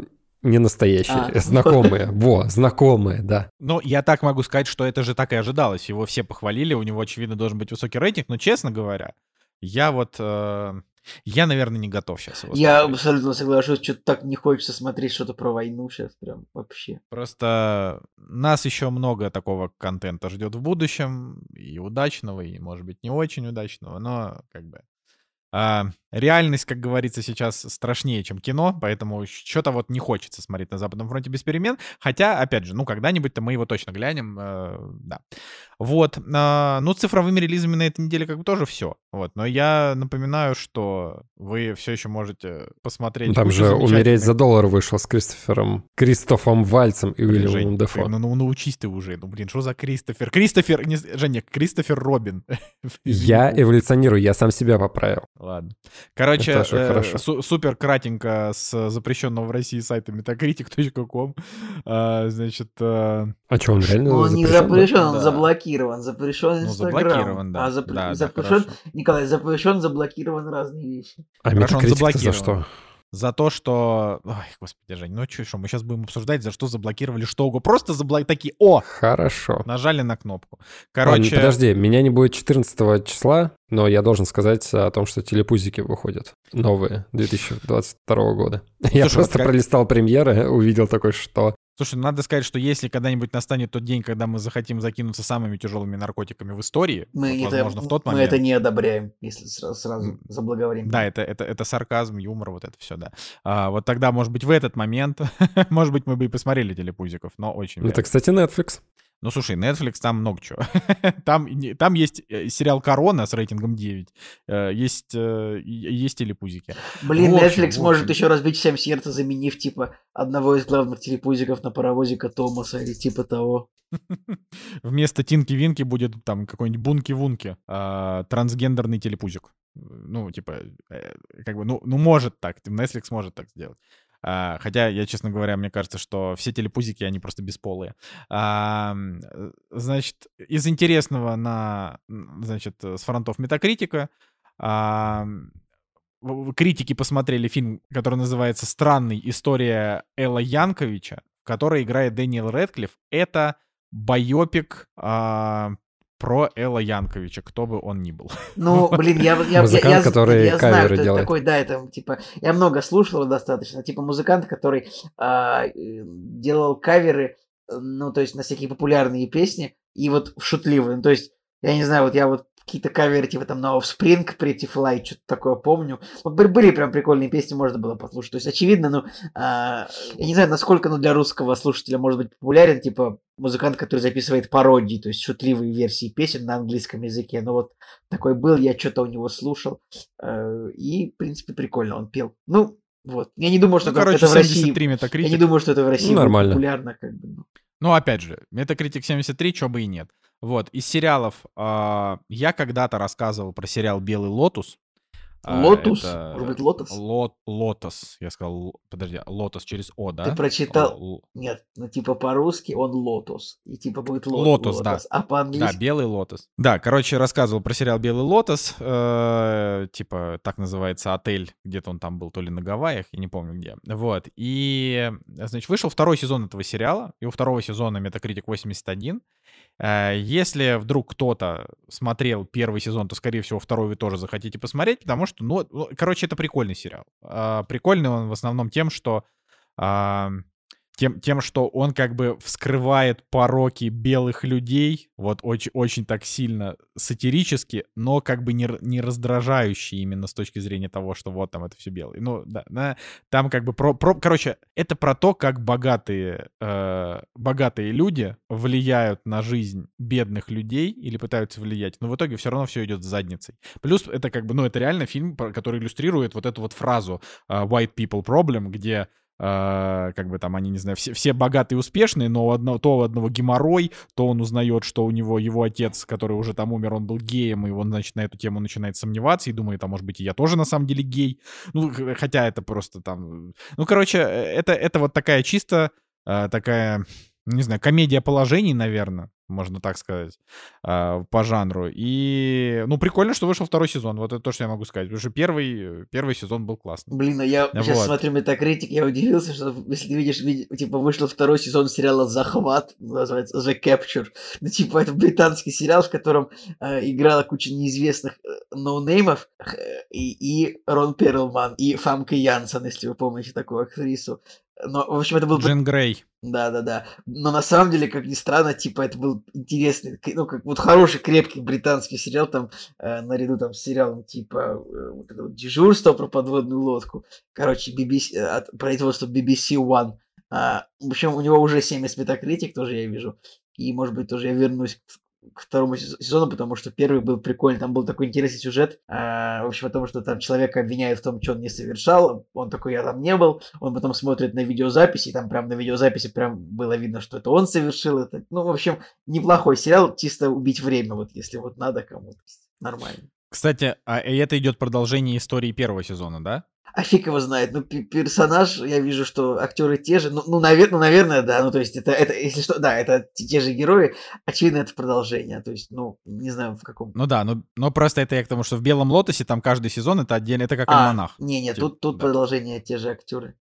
Не настоящие, А. знакомые. Во, знакомые, да. Ну, я так могу сказать, что это же так и ожидалось. Его все похвалили, у него, очевидно, должен быть высокий рейтинг. Но, честно говоря, я вот... э, я, наверное, не готов сейчас его Я смотреть. абсолютно соглашусь, что-то так не хочется смотреть что-то про войну сейчас, прям вообще. Просто нас еще много такого контента ждет в будущем, и удачного, и, может быть, не очень удачного, но как бы... а, реальность, как говорится, сейчас страшнее, чем кино, поэтому что-то вот не хочется смотреть на Западном фронте без перемен. Хотя, опять же, ну, когда-нибудь-то мы его точно глянем, э, да. Вот. а, ну, с цифровыми релизами на этой неделе как бы тоже все. Вот. Но я напоминаю, что вы все еще можете посмотреть... Там же «Умереть за доллар» вышел с Кристофером, Кристофом Вальцем и Блин, Уильямом Жень, Дефо. ты, ну, ну, научись ты уже. Ну, блин, что за Кристофер? Кристофер, не, Женя, Кристофер Робин. Я эволюционирую, я сам себя поправил. Ладно. Короче, э, су- супер кратенько с запрещенного в России сайта metacritic.com. А, значит, э, А что, он реально Ну, он не запрещен, да? запрещен, он Да. заблокирован. Запрещен ну, Инстаграм. заблокирован, да. А запр- Да, да, запрещен, хорошо. Николай, запрещен, заблокирован разные вещи. А Хорошо, он за что? За то, что... Ой, господи, Жень, ну что, что, мы сейчас будем обсуждать, за что заблокировали что угодно. Просто заблокировали такие, о, Хорошо. нажали на кнопку. Короче, подожди, меня не будет 14 числа, но я должен сказать о том, что телепузики выходят. Новые, 2022 года. я Слушай, просто вот как- пролистал премьеры, увидел такой, что... Слушай, ну надо сказать, что если когда-нибудь настанет тот день, когда мы захотим закинуться самыми тяжелыми наркотиками в истории, Мы, вот, это, возможно, в тот мы момент... это не одобряем, если сразу, сразу заблаговременно. Да, это, это, это сарказм, юмор, вот это все, да. А, вот тогда, может быть, в этот момент, может быть, мы бы и посмотрели телепузиков, но очень Это, вряд ли. кстати, Netflix. Ну, слушай, Netflix, там много чего. там, там есть э, сериал «Корона» с рейтингом 9, э, есть, э, есть телепузики. Блин, в общем, Netflix может еще разбить всем сердце, заменив, типа, одного из главных телепузиков на паровозика Томаса или типа того. Вместо Тинки-Винки будет там какой-нибудь Бунки-Вунки, а, трансгендерный телепузик. Ну, типа, как бы, ну, ну, может так, Netflix может так сделать. А, хотя, я, честно говоря, мне кажется, что все телепузики, они просто бесполые. А, э, значит, из интересного на, значит, с фронтов Метакритика, а, критики посмотрели фильм, который называется «Странный. История Элла Янковича», в которой играет Дэниел Рэдклифф. Это байопик а, про Элла Янковича, кто бы он ни был. Ну, блин, я, я, я, Музыкант, я, который я знаю, каверы кто это делает. такой, да, это, типа, я много слушал его достаточно, типа, музыкант, который а, делал каверы, ну, то есть, на всякие популярные песни, и вот в шутливые, ну, то есть, я не знаю, вот я вот какие-то каверы, типа, там, на Offspring, Pretty Fly, что-то такое помню, вот были, прям прикольные песни, можно было послушать, то есть, очевидно, ну, а, я не знаю, насколько, ну, для русского слушателя может быть популярен, типа, музыкант, который записывает пародии, то есть, шутливые версии песен на английском языке, ну, вот, такой был, я что-то у него слушал, э, и, в принципе, прикольно он пел. Ну, вот. Я не думаю, что Ну, это- короче, это в России... 73 Я не думаю, что это в России Ну, нормально. популярно, как бы. Ну. Опять же, Метакритик 73, чё бы и нет. Вот, из сериалов а, я когда-то рассказывал про сериал «Белый лотус». А, Лотус? это Может быть, Лотос? Лот, лотос. Я сказал, подожди, лотос через О, да? Ты прочитал... Нет, ну, типа, по-русски он Лотос. И, типа, будет лот, Лотос, да. А Да, по-английски... белый лотос. Да, короче, рассказывал про сериал Белый лотос. э, типа, так называется отель. Где-то он там был, то ли на Гавайях, я не помню где. Вот. И, значит, вышел второй сезон этого сериала. И у второго сезона Metacritic 81. Э, Если вдруг кто-то смотрел первый сезон, то, скорее всего, второй вы тоже захотите посмотреть, потому что, ну, ну, короче, это прикольный сериал. А, Прикольный он в основном тем, что тем, тем, что он как бы вскрывает пороки белых людей, вот очень, очень так сильно сатирически, но как бы не, не раздражающий именно с точки зрения того, что вот там это все белые. Ну, да, на- там как бы про, про- короче, это про то, как богатые, э, богатые люди влияют на жизнь бедных людей или пытаются влиять, но в итоге все равно все идет с задницей. Плюс это как бы, ну, это реально фильм, который иллюстрирует вот эту вот фразу э, «white people problem», где э, как бы там они, не знаю, все, все богатые и успешные, но у одного, то у одного геморрой, то он узнает, что у него его отец, который уже там умер, он был геем, и он, значит, на эту тему начинает сомневаться и думает, а может быть, и я тоже на самом деле гей. Ну, хотя это просто там... Ну, короче, э, это, это вот такая чисто э, такая, не знаю, комедия положений, наверное. Можно так сказать, а, по жанру. И, ну, прикольно, что вышел второй сезон. Вот это то, что я могу сказать. Потому что первый, первый сезон был классный. Блин, а я Вот. сейчас смотрю Метакритик, я удивился, что если ты видишь, види- типа, вышел второй сезон сериала «Захват», называется «The Capture». Ну, типа, это британский сериал, в котором э, играла куча неизвестных э, ноунеймов, э, и, и Рон Перлман, и Фамка Янсен, если вы помните такую актрису. Но, в общем, это был... Джин Грей. Да, да, да. Но на самом деле, как ни странно, типа, это был интересный, ну, как вот хороший, крепкий британский сериал, там, э, наряду там с сериалом, типа, э, вот это вот дежурство про подводную лодку. Короче, BBC, э, от производства BBC One. А, в общем, у него уже 70 метакритик, тоже я вижу. И, может быть, тоже я вернусь к второму сез- сезону, потому что первый был прикольный, там был такой интересный сюжет, а, в общем, о том, что там человека обвиняют в том, что он не совершал, он такой, я там не был, он потом смотрит на видеозаписи, и там прям на видеозаписи прям было видно, что это он совершил это. Ну, в общем, неплохой сериал, чисто убить время, вот если вот надо кому-то. Нормально. Кстати, а это идет продолжение истории первого сезона, да? А фиг его знает. Ну, пе- персонаж, я вижу, что актеры те же. Ну, ну, навер- ну, наверное, да. Ну, то есть, это, это, если что, да, это те, же герои. Очевидно, это продолжение. То есть, ну, не знаю, в каком. Ну да, ну, но просто это я к тому, что в Белом Лотосе там каждый сезон это отдельно, это как А, альманах. не, не, Типа, тут, тут да. продолжение, те же актеры.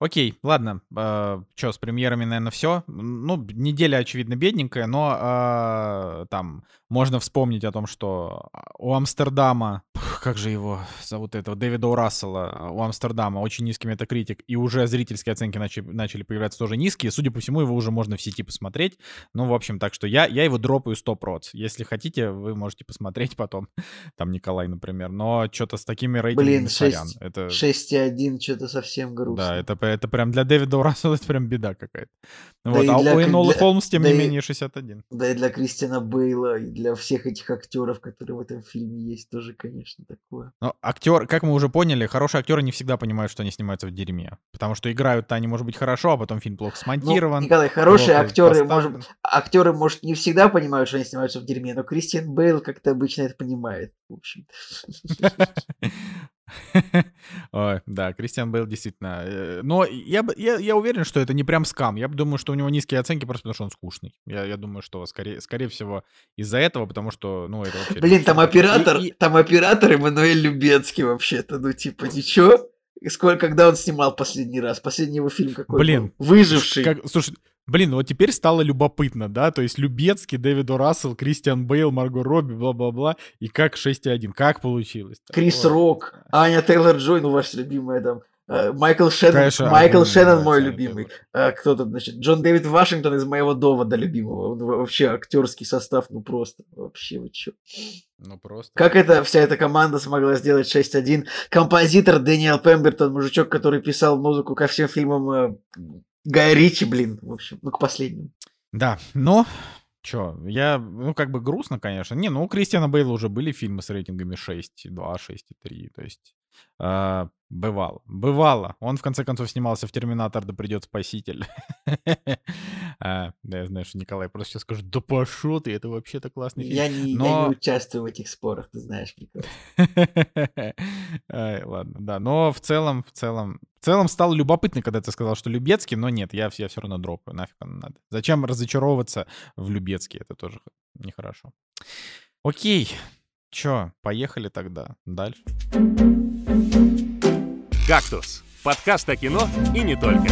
Окей, ладно. что, с премьерами, наверное, все. Ну, неделя, очевидно, бедненькая, но а, там можно вспомнить о том, что у Амстердама, как же его зовут этого, Дэвида У. Рассела, у Амстердама очень низкий метакритик, и уже зрительские оценки начали, начали появляться тоже низкие. Судя по всему, его уже можно в сети посмотреть. Ну, в общем, так что я, я его дропаю 100%. Если хотите, вы можете посмотреть потом. Там Николай, например. Но что-то с такими рейтингами, Блин, сорян. 6, Это... 6,1, что-то совсем грустно. Да, это, это прям для Дэвида Урассела это прям беда какая-то. Вот, и а для у Энолы для- Холмс, тем да не и- менее, 61. Да и для Кристиана Бейла, и для всех этих актеров, которые в этом фильме есть, тоже, конечно, такое. Но актер, как мы уже поняли, хорошие актеры не всегда понимают, что они снимаются в дерьме. Потому что играют-то они, может быть, хорошо, а потом фильм плохо Ну, смонтирован. Николай, хорошие актеры, поставлен. может, актеры, может, не всегда понимают, что они снимаются в дерьме, но Кристиан Бейл как-то обычно это понимает, в общем. Ой, да, Кристиан Бейл действительно. э, Но я, я, я уверен, что это не прям скам. Я думаю, что у него низкие оценки просто потому, что он скучный. Я, я думаю, что скорее, скорее всего из-за этого, потому что, ну, это вообще... Блин, там И- оператор, и- там оператор Эммануэль Любецкий вообще-то, ну типа ничего. Сколько, когда он снимал последний раз? Последний его фильм какой Блин, был? Выживший. Как- слушай, блин, вот теперь стало любопытно, да? То есть Любецкий, Дэвид О. Рассел, Кристиан Бейл, Марго Робби, бла-бла-бла. И как 6-1? Как получилось? Крис Ой. Рок, Аня Тейлор Джой, ну ваша любимая там. Э, Майкл Шеннон, Конечно, Майкл огромная Шеннон мой любимый. Тейлор. А, кто тут, значит, Джон Дэвид Вашингтон из моего довода любимого. Он вообще актерский состав, ну просто, вообще вы чё. Ну просто. Как это вся эта команда смогла сделать 6-1? Композитор Дэниел Пембертон, мужичок, который писал музыку ко всем фильмам э, Гая Ричи, блин, в общем, ну к последнему. Да, но... Чё, я, ну, как бы грустно, конечно. Не, ну, у Кристиана Бейла уже были фильмы с рейтингами 6, 2, 6 и 3, то есть... а, бывало, бывало. Он, в конце концов, снимался в «Терминатор», да придет спаситель. А, Да, я знаю, что Николай просто сейчас скажет, да пошел ты, это вообще-то классный фильм. Я не, участвую в этих спорах, ты знаешь прекрасно. Ладно, да. Но в целом, в целом, в целом стало любопытно, когда ты сказал, что Любецкий, но нет, я, я все равно дропаю, нафиг оно надо. Зачем разочаровываться в Любецкий? Это тоже нехорошо. Окей, чё, поехали тогда дальше. «Кактус» — подкаст о кино и не только.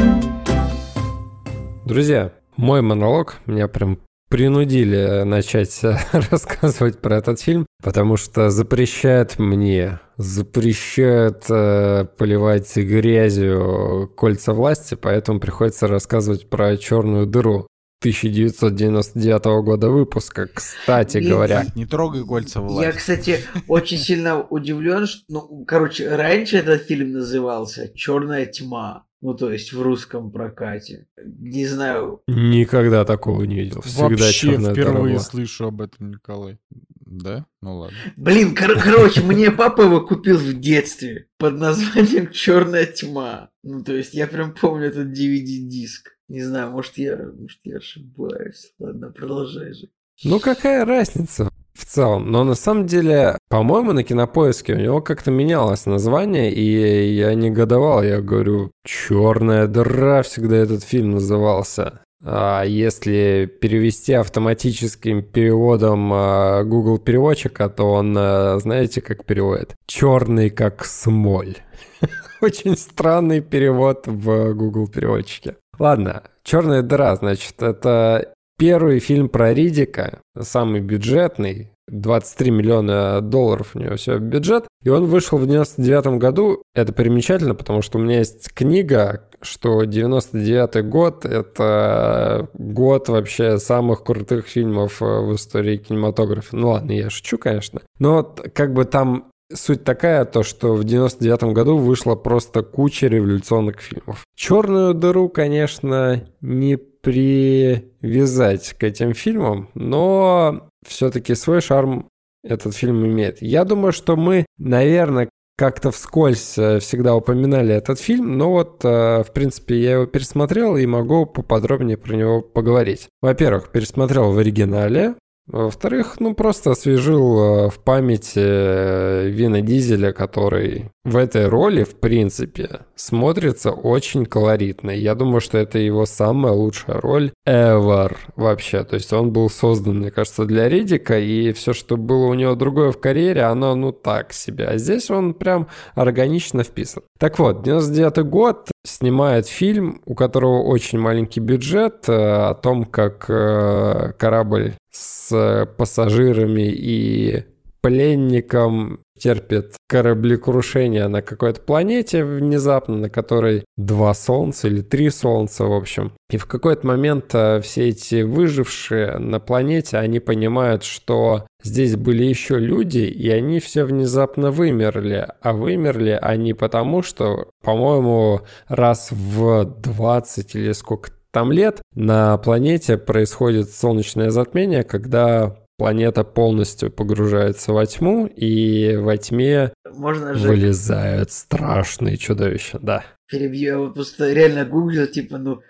Друзья, мой монолог. Меня прям принудили начать э, рассказывать про этот фильм, потому что запрещает мне, запрещает э, поливать грязью кольца власти, поэтому приходится рассказывать про черную дыру 1999 года выпуска, кстати Блин, говоря. Не трогай кольца Я, власти. кстати, очень сильно удивлен, что, ну, короче, раньше этот фильм назывался «Черная тьма», ну, то есть в русском прокате. Не знаю, Никогда такого не видел. Всегда Вообще впервые была. слышу об этом, Николай. Да? Ну ладно. Блин, кор- короче, мне папа его купил в детстве под названием Черная тьма. Ну, то есть я прям помню этот DVD-диск. Не знаю, может я, может я ошибаюсь. Ладно, продолжай же. Ну какая разница в целом? Но на самом деле, по-моему, на кинопоиске у него как-то менялось название, и я негодовал. Я говорю, черная дыра всегда этот фильм назывался. А если перевести автоматическим переводом а, Google переводчика, то он, а, знаете, как переводит? Черный как смоль. Очень странный перевод в Google переводчике. Ладно, черная дыра, значит, это первый фильм про Ридика, самый бюджетный, 23 миллиона долларов у него все бюджет. И он вышел в 99 году. Это примечательно, потому что у меня есть книга, что 99 год — это год вообще самых крутых фильмов в истории кинематографа. Ну ладно, я шучу, конечно. Но как бы там Суть такая, то, что в 99 году вышла просто куча революционных фильмов. Черную дыру, конечно, не привязать к этим фильмам, но все-таки свой шарм этот фильм имеет. Я думаю, что мы, наверное, как-то вскользь э, всегда упоминали этот фильм, но вот, э, в принципе, я его пересмотрел и могу поподробнее про него поговорить. Во-первых, пересмотрел в оригинале, во-вторых, ну просто освежил э, в памяти э, Вина Дизеля, который в этой роли, в принципе, смотрится очень колоритно. Я думаю, что это его самая лучшая роль ever вообще. То есть он был создан, мне кажется, для Ридика, и все, что было у него другое в карьере, оно ну так себе. А здесь он прям органично вписан. Так вот, 99 год снимает фильм, у которого очень маленький бюджет, э, о том, как корабль с пассажирами и пленником терпит кораблекрушение на какой-то планете внезапно, на которой два солнца или три солнца, в общем. И в какой-то момент э, все эти выжившие на планете, они понимают, что здесь были еще люди, и они все внезапно вымерли. А вымерли они потому, что, по-моему, раз в 20 или сколько там лет на планете происходит солнечное затмение, когда планета полностью погружается во тьму, и во тьме Можно же... вылезают страшные чудовища, да. Перебью, я вот просто реально гуглил, типа, ну,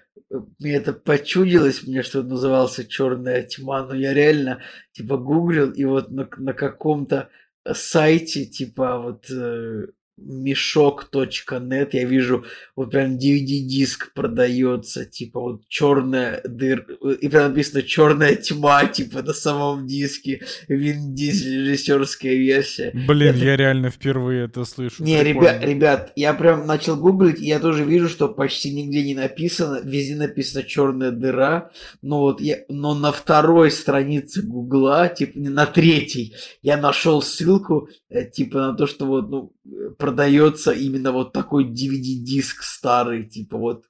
мне это почудилось, мне что назывался черная тьма, но я реально, типа, гуглил, и вот на, на каком-то сайте, типа, вот э, мешок.нет я вижу вот прям DVD-диск продается, типа вот черная дыр, и прям написано черная тьма, типа на самом диске, Вин Дизель, режиссерская версия. Блин, это... я реально впервые это слышу. Не, ребят, ребят, я прям начал гуглить, и я тоже вижу, что почти нигде не написано, везде написано черная дыра, но вот я, но на второй странице гугла, типа не на третьей, я нашел ссылку, э, типа на то, что вот, ну, продается именно вот такой DVD-диск старый, типа вот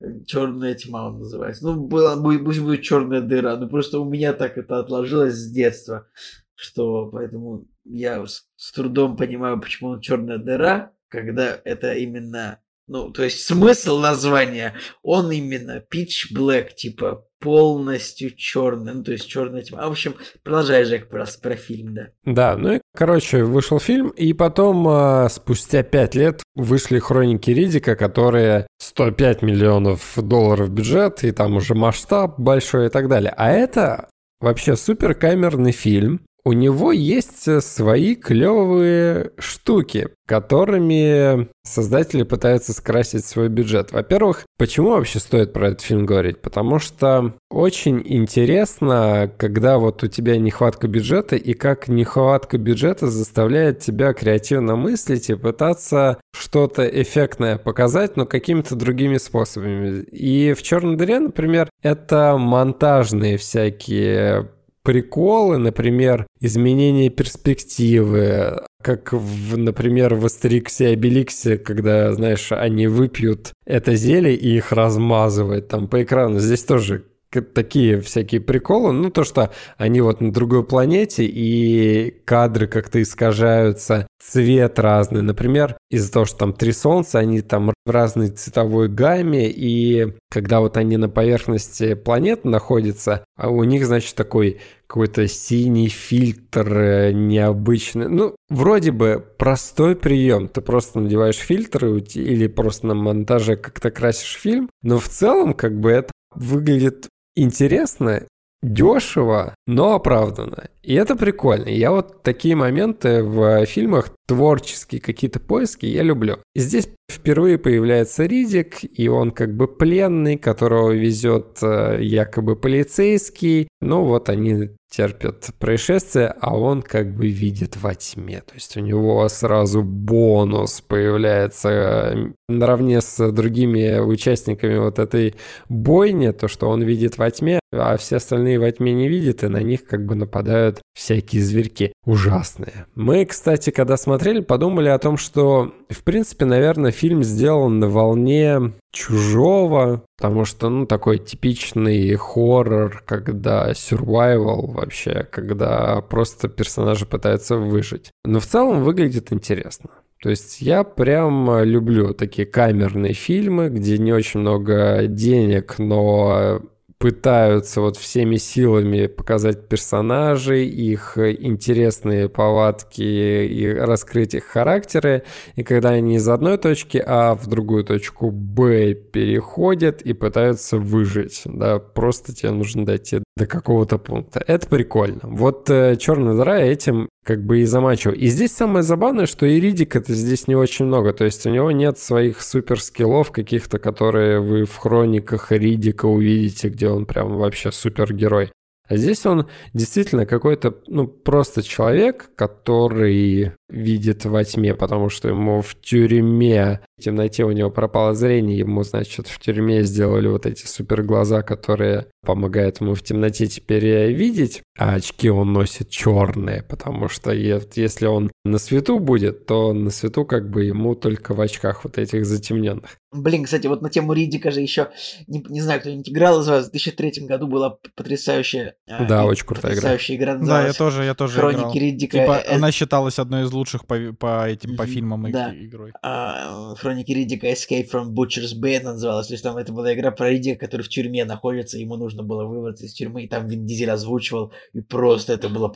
э, Черная тьма он называется. Ну, была, пусть будет черная дыра. Ну, просто у меня так это отложилось с детства, что поэтому я с, с трудом понимаю, почему он черная дыра, когда это именно ну, то есть смысл названия, он именно pitch black, типа полностью черный, ну, то есть черная тьма. В общем, продолжай, Жек, про, про фильм, да. Да, ну и, короче, вышел фильм, и потом, э, спустя пять лет, вышли «Хроники Ридика», которые 105 миллионов долларов бюджет, и там уже масштаб большой и так далее. А это вообще супер камерный фильм, у него есть э, свои клевые штуки, которыми создатели пытаются скрасить свой бюджет. Во-первых, почему вообще стоит про этот фильм говорить? Потому что очень интересно, когда вот у тебя нехватка бюджета и как нехватка бюджета заставляет тебя креативно мыслить и пытаться что-то эффектное показать, но какими-то другими способами. И в «Черной дыре», например, это монтажные всякие приколы, например, изменение перспективы, как, в, например, в Астериксе и Обеликсе, когда, знаешь, они выпьют это зелье и их размазывают там по экрану. Здесь тоже такие всякие приколы, ну то, что они вот на другой планете и кадры как-то искажаются, цвет разный. Например, из-за того, что там три солнца, они там в разной цветовой гамме, и когда вот они на поверхности планеты находятся, а у них, значит, такой какой-то синий фильтр э, необычный. Ну, вроде бы простой прием. Ты просто надеваешь фильтры или просто на монтаже как-то красишь фильм, но в целом как бы это выглядит интересно дешево, но оправданно. И это прикольно. Я вот такие моменты в фильмах, творческие какие-то поиски, я люблю. Здесь впервые появляется Ридик, и он как бы пленный, которого везет э, якобы полицейский. Ну вот они терпят происшествие, а он как бы видит во тьме. То есть у него сразу бонус появляется наравне с другими участниками вот этой бойни, то, что он видит во тьме, а все остальные во тьме не видят, и на них как бы нападают всякие зверьки ужасные. Мы, кстати, когда смотрели, подумали о том, что, в принципе, наверное, фильм сделан на волне чужого, потому что, ну, такой типичный хоррор, когда survival вообще, когда просто персонажи пытаются выжить. Но в целом выглядит интересно. То есть я прям люблю такие камерные фильмы, где не очень много денег, но пытаются вот всеми силами показать персонажей, их интересные повадки и раскрыть их характеры. И когда они из одной точки А в другую точку Б переходят и пытаются выжить, да, просто тебе нужно дойти до какого-то пункта. Это прикольно. Вот э, Черная дыра этим как бы и замачивал. И здесь самое забавное, что и Ридик это здесь не очень много. То есть у него нет своих супер скиллов каких-то, которые вы в хрониках Ридика увидите, где он прям вообще супергерой. А здесь он действительно какой-то, ну, просто человек, который видит во тьме, потому что ему в тюрьме, в темноте у него пропало зрение, ему, значит, в тюрьме сделали вот эти супер глаза, которые помогают ему в темноте теперь видеть, а очки он носит черные, потому что если он на свету будет, то на свету как бы ему только в очках вот этих затемненных. Блин, кстати, вот на тему Ридика же еще, не, не знаю, кто-нибудь играл из вас, в 2003 году была потрясающая... А, да, очень крутая потрясающая игра. игра да, я тоже, я тоже Хроники играл. Риддика. Типа, э, она считалась одной из лучших по, по этим, по фильмам и да. игрой. А, Хроники Риддика Escape from Butcher's Bay называлась. То есть там это была игра про Риддика, который в тюрьме находится, ему нужно было выбраться из тюрьмы, и там Вин Дизель озвучивал, и просто это было,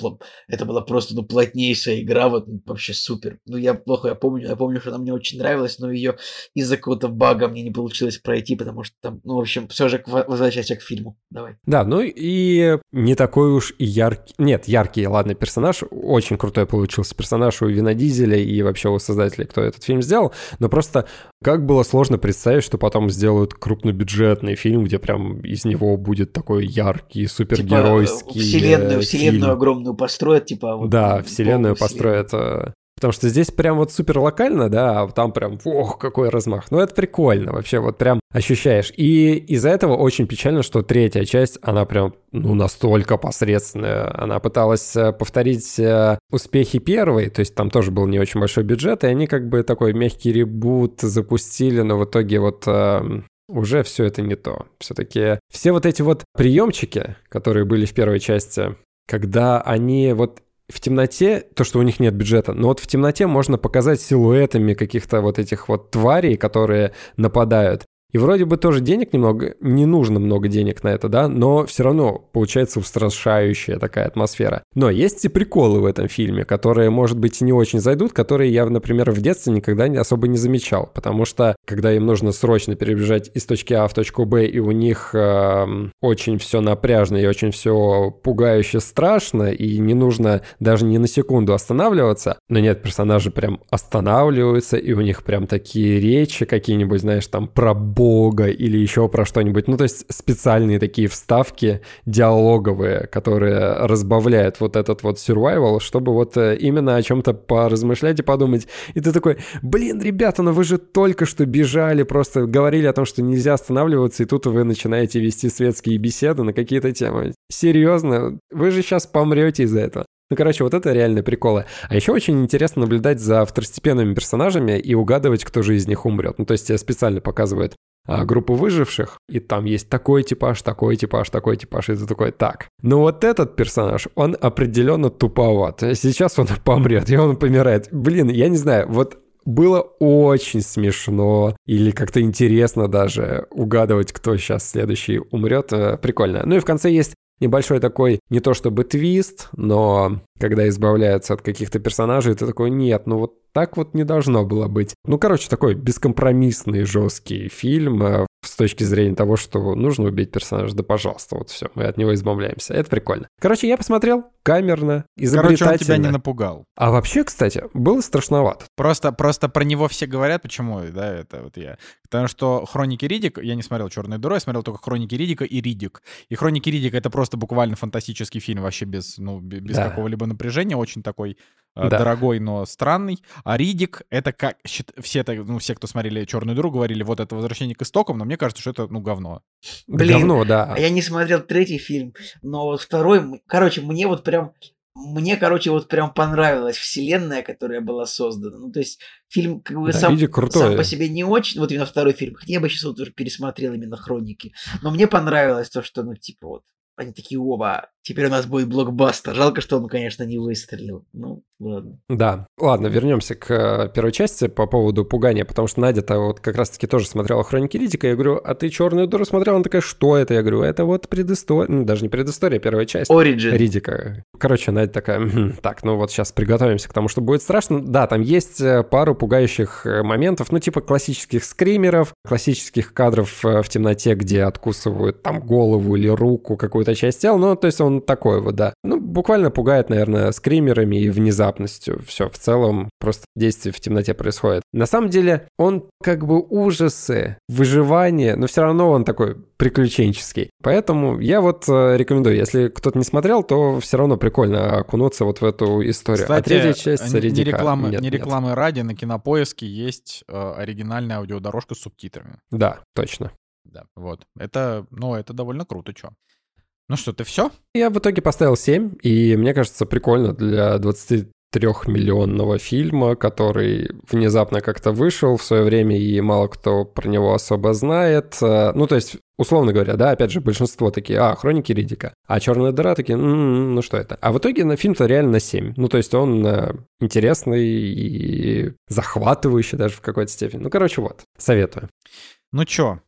это была просто, ну, плотнейшая игра, вот ну, вообще супер. Ну, я плохо, я помню, я помню, что она мне очень нравилась, но ее из-за какого-то бага мне не получилось пройти, потому что там, ну, в общем, все же возвращайся к фильму. Давай. Да, ну и не такой уж и яркий, нет, яркий, ладно, персонаж, очень крутой получился персонаж у Вина Дизеля и вообще у создателей, кто этот фильм сделал, но просто как было сложно представить, что потом сделают крупнобюджетный фильм, где прям из него будет такой яркий, супергеройский типа, вселенную, фильм. вселенную огромную построят, типа... Вот, да, вселенную построят вселенную. Потому что здесь прям вот супер локально, да, а там прям, ох, какой размах. Ну, это прикольно вообще, вот прям ощущаешь. И из-за этого очень печально, что третья часть, она прям, ну, настолько посредственная. Она пыталась э, повторить э, успехи первой, то есть там тоже был не очень большой бюджет, и они как бы такой мягкий ребут запустили, но в итоге вот э, уже все это не то. Все-таки все вот эти вот приемчики, которые были в первой части, когда они вот в темноте, то, что у них нет бюджета, но вот в темноте можно показать силуэтами каких-то вот этих вот тварей, которые нападают. И вроде бы тоже денег немного, не нужно много денег на это, да, но все равно получается устрашающая такая атмосфера. Но есть и приколы в этом фильме, которые, может быть, не очень зайдут, которые я, например, в детстве никогда особо не замечал, потому что, когда им нужно срочно перебежать из точки А в точку Б, и у них э, очень все напряжно и очень все пугающе страшно, и не нужно даже ни на секунду останавливаться, но нет, персонажи прям останавливаются, и у них прям такие речи какие-нибудь, знаешь, там про бога или еще про что-нибудь. Ну, то есть специальные такие вставки диалоговые, которые разбавляют вот этот вот survival, чтобы вот э, именно о чем-то поразмышлять и подумать. И ты такой, блин, ребята, ну вы же только что бежали, просто говорили о том, что нельзя останавливаться, и тут вы начинаете вести светские беседы на какие-то темы. Серьезно? Вы же сейчас помрете из-за этого. Ну, короче, вот это реальные приколы. А еще очень интересно наблюдать за второстепенными персонажами и угадывать, кто же из них умрет. Ну, то есть тебе специально показывают группу выживших, и там есть такой типаж, такой типаж, такой типаж, и ты такой, так. Но вот этот персонаж, он определенно туповат. Сейчас он помрет, и он помирает. Блин, я не знаю, вот было очень смешно или как-то интересно даже угадывать, кто сейчас следующий умрет. Э, прикольно. Ну и в конце есть небольшой такой, не то чтобы твист, но когда избавляются от каких-то персонажей, ты такой, нет, ну вот так вот не должно было быть. Ну, короче, такой бескомпромиссный, жесткий фильм. С точки зрения того, что нужно убить персонажа, да пожалуйста, вот все, мы от него избавляемся. Это прикольно. Короче, я посмотрел, камерно, изобретательно. Короче, он тебя не напугал. А вообще, кстати, было страшновато. Просто, просто про него все говорят, почему, да, это вот я. Потому что «Хроники Ридик», я не смотрел «Черную дыру», я смотрел только «Хроники Ридика» и «Ридик». И «Хроники Ридика» — это просто буквально фантастический фильм, вообще без, ну, без да. какого-либо напряжения, очень такой да. дорогой, но странный. А Ридик — это как... Все, это, ну, все, кто смотрели «Черную дыру», говорили, вот это возвращение к истокам, но мне кажется, что это, ну, говно. Блин, говно, да. Я не смотрел третий фильм, но вот второй... Короче, мне вот прям мне, короче, вот прям понравилась вселенная, которая была создана. Ну, то есть фильм как бы да, сам, сам по себе не очень, вот именно второй фильм. Хотя я бы сейчас вот уже пересмотрел именно хроники. Но мне понравилось то, что, ну, типа вот, они такие, оба, теперь у нас будет блокбастер. Жалко, что он, конечно, не выстрелил. Ну, ладно. Да, ладно, вернемся к э, первой части по поводу пугания, потому что Надя-то вот как раз-таки тоже смотрела «Хроники Ридика», я говорю, а ты «Черную дуру» смотрела? Она такая, что это? Я говорю, это вот предыстория, ну, даже не предыстория, первая часть. Origin. Ридика. Короче, Надя такая, так, ну вот сейчас приготовимся к тому, что будет страшно. Да, там есть э, пару пугающих э, моментов, ну, типа классических скримеров, классических кадров в темноте, где откусывают там голову или руку, какую-то часть тела, ну, то есть он такой вот, да. Ну, буквально пугает, наверное, скримерами и внезапностью. Все, в целом, просто действие в темноте происходит. На самом деле, он как бы ужасы, выживание, но все равно он такой приключенческий. Поэтому я вот э, рекомендую, если кто-то не смотрел, то все равно прикольно окунуться вот в эту историю. А Кстати, а третья часть не, не рекламы, нет, не рекламы нет. ради, на Кинопоиске есть э, оригинальная аудиодорожка с субтитрами. Да, точно. Да, вот. Это, ну, это довольно круто, что. Ну что, ты все? Я в итоге поставил 7, и мне кажется, прикольно для 23-миллионного фильма, который внезапно как-то вышел в свое время, и мало кто про него особо знает. Э, ну, то есть, условно говоря, да, опять же, большинство такие, а, хроники Ридика, а черная дыра такие, ну что это? А в итоге на фильм-то реально на 7. Ну, то есть он э, интересный и захватывающий даже в какой-то степени. Ну, короче, вот, советую. Ну чё,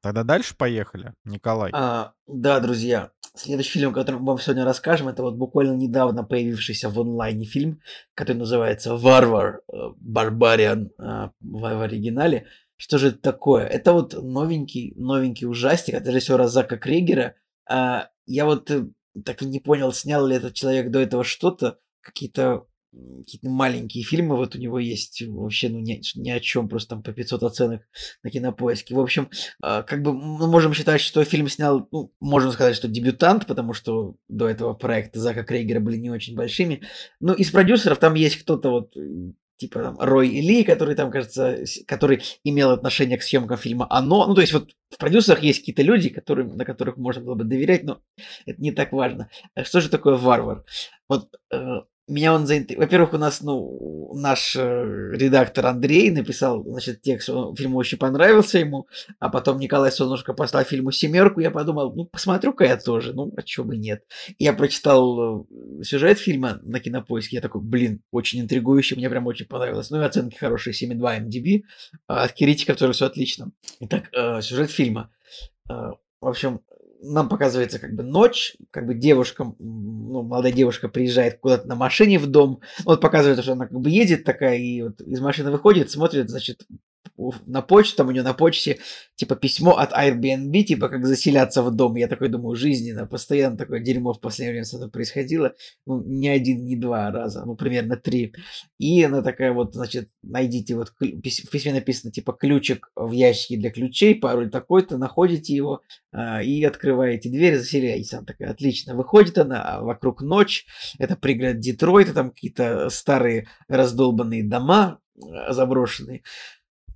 Тогда дальше поехали, Николай. А, да, друзья, следующий фильм, о котором мы вам сегодня расскажем, это вот буквально недавно появившийся в онлайне фильм, который называется «Варвар», «Барбариан» э, в оригинале. Что же это такое? Это вот новенький, новенький ужастик от режиссера Зака Кригера. А, я вот э, так и не понял, снял ли этот человек до этого что-то, какие-то какие-то маленькие фильмы, вот у него есть вообще ну, ни, ни о чем, просто там по 500 оценок на кинопоиске. В общем, а, как бы мы можем считать, что фильм снял, ну, можно сказать, что дебютант, потому что до этого проекты Зака Крейгера были не очень большими. Ну, из продюсеров там есть кто-то вот типа там Рой Ли, который там, кажется, который имел отношение к съемкам фильма «Оно». Ну, то есть вот в продюсерах есть какие-то люди, которые, на которых можно было бы доверять, но это не так важно. Что же такое варвар? Вот э, меня он заинтриговал. Во-первых, у нас, ну, наш э, редактор Андрей написал, значит, текст, он, фильм очень понравился ему, а потом Николай Солнышко поставил фильму семерку, я подумал, ну, посмотрю-ка я тоже, ну, а чего бы нет. Я прочитал э, сюжет фильма на Кинопоиске, я такой, блин, очень интригующий, мне прям очень понравилось. Ну, и оценки хорошие, 7,2 MDB, а от критиков тоже все отлично. Итак, э, сюжет фильма. В общем, нам показывается как бы ночь, как бы девушка, ну, молодая девушка приезжает куда-то на машине в дом, вот показывает, что она как бы едет такая, и вот из машины выходит, смотрит, значит, на почту, там у нее на почте, типа, письмо от Airbnb, типа, как заселяться в дом. Я такой думаю, жизненно, постоянно такое дерьмо в последнее время с этим происходило. Ну, не один, не два раза, ну, примерно три. И она такая вот, значит, найдите, вот в письме написано, типа, ключик в ящике для ключей, пароль такой-то, находите его а, и открываете дверь, заселяетесь. Она такая, отлично. Выходит она, а вокруг ночь, это пригород Детройта, там какие-то старые раздолбанные дома, а, заброшенные.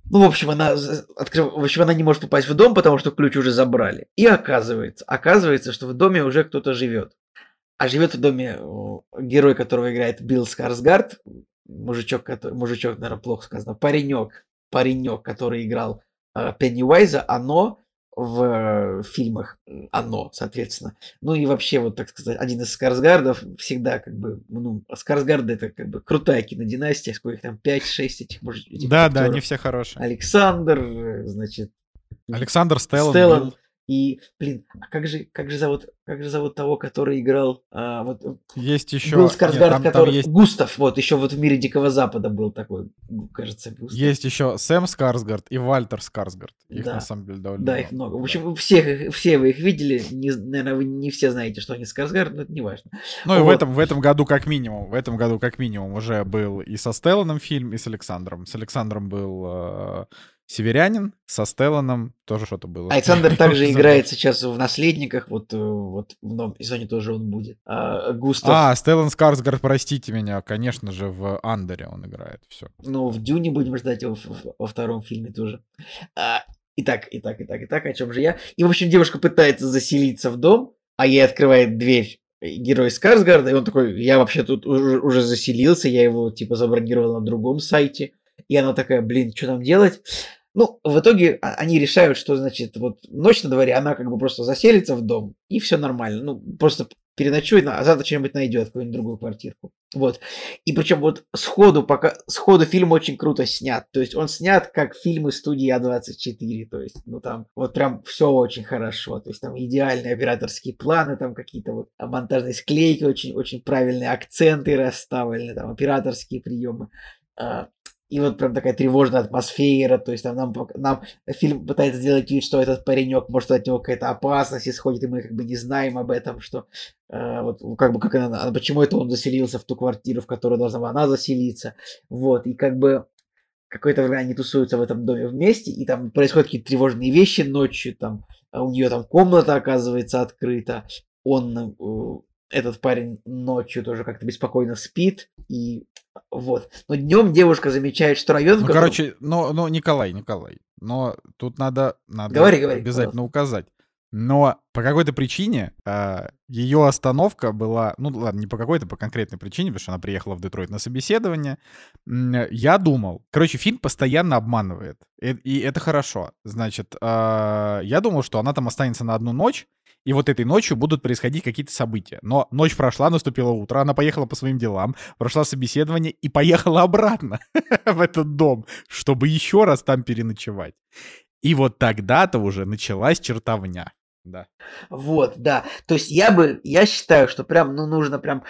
Ну, в общем, она открыв... в общем, она не может попасть в дом, потому что ключ уже забрали. И оказывается, оказывается, что в доме уже кто-то живет. А живет в доме герой, которого играет Билл Скарсгард, мужичок, который, мужичок, наверное, плохо сказано, паренек, паренек, который играл э, Пеннивайза, оно в фильмах оно, соответственно. Ну и вообще, вот так сказать, один из Скарсгардов всегда как бы, ну, Скарсгарды это как бы крутая кинодинастия, сколько их там, 5-6 этих, может, этих Да, актеров. да, они все хорошие. Александр, значит... Александр Стеллан. Стеллан И, блин, а как же, как же зовут, как же зовут того, который играл, а, вот, Есть еще... был Скарсгард, который, есть- Густав, вот, еще вот в мире Дикого Запада был такой, кажется, Густав. Есть еще Сэм Скарсгард и Вальтер Скарсгард. Их Да. на самом деле довольно Да, их много. В общем, всех, их- все вы их видели. Не, наверное, вы не все знаете, что они Скарсгард, но это не важно. Ну и в Вот. этом, в этом году как минимум, в этом году как минимум уже был и со Стелланом фильм, и с Александром. С Александром был э, Северянин, со Стелланом тоже что-то было. Александр также играет сейчас в «Наследниках», вот, э, вот в новом сезоне тоже он будет. А, Густав, А, Стеллан Скарсгард, простите меня, конечно же, в Андере он играет. Все. ну, в «Дюне» будем ждать его во втором фильме тоже. А, Итак, итак, итак, итак, о чем же я? И, в общем, девушка пытается заселиться в дом, а ей открывает дверь герой Скарсгарда, и он такой, я вообще тут уже, уже заселился, я его, типа, забронировал на другом сайте. И она такая, блин, что нам делать? Ну, в итоге а- они решают, что, значит, вот ночь на дворе, она как бы просто заселится в дом, и все нормально. Ну, просто переночует, а завтра что-нибудь найдет, какую-нибудь другую квартирку. Вот. И причем вот сходу, пока, сходу фильм очень круто снят. То есть он снят как фильмы студии А24. То есть, ну там вот прям все очень хорошо. То есть там идеальные операторские планы, там какие-то вот монтажные склейки, очень, очень правильные акценты расставлены, там операторские приемы. И вот прям такая тревожная атмосфера, то есть там нам, нам фильм пытается сделать вид, что этот паренек, может, от него какая-то опасность исходит, и мы как бы не знаем об этом, что э, вот как бы как она, а почему это он заселился в ту квартиру, в которую должна была она заселиться, вот, и как бы какое-то время они тусуются в этом доме вместе, и там происходят какие-то тревожные вещи ночью, там а у нее там комната оказывается открыта, он, э, этот парень ночью тоже как-то беспокойно спит, и вот. Но днем девушка замечает, что район, Ну, котором- короче, но, но Николай, Николай, но тут надо, надо Говори, говори, обязательно указать. Но по какой-то причине ее остановка была, ну ладно, не по какой-то, по конкретной причине, потому что она приехала в Детройт на собеседование. Я думал, короче, фильм постоянно обманывает, и, и это хорошо. Значит, а, я думал, что она там останется на одну ночь, и вот этой ночью будут происходить какие-то события. Но ночь прошла, наступило утро, она поехала по своим делам, прошла собеседование и поехала обратно в этот дом, чтобы еще раз там переночевать. И вот тогда-то уже началась чертовня. Да. Вот, да. То есть я бы, я считаю, что прям, ну, нужно прям,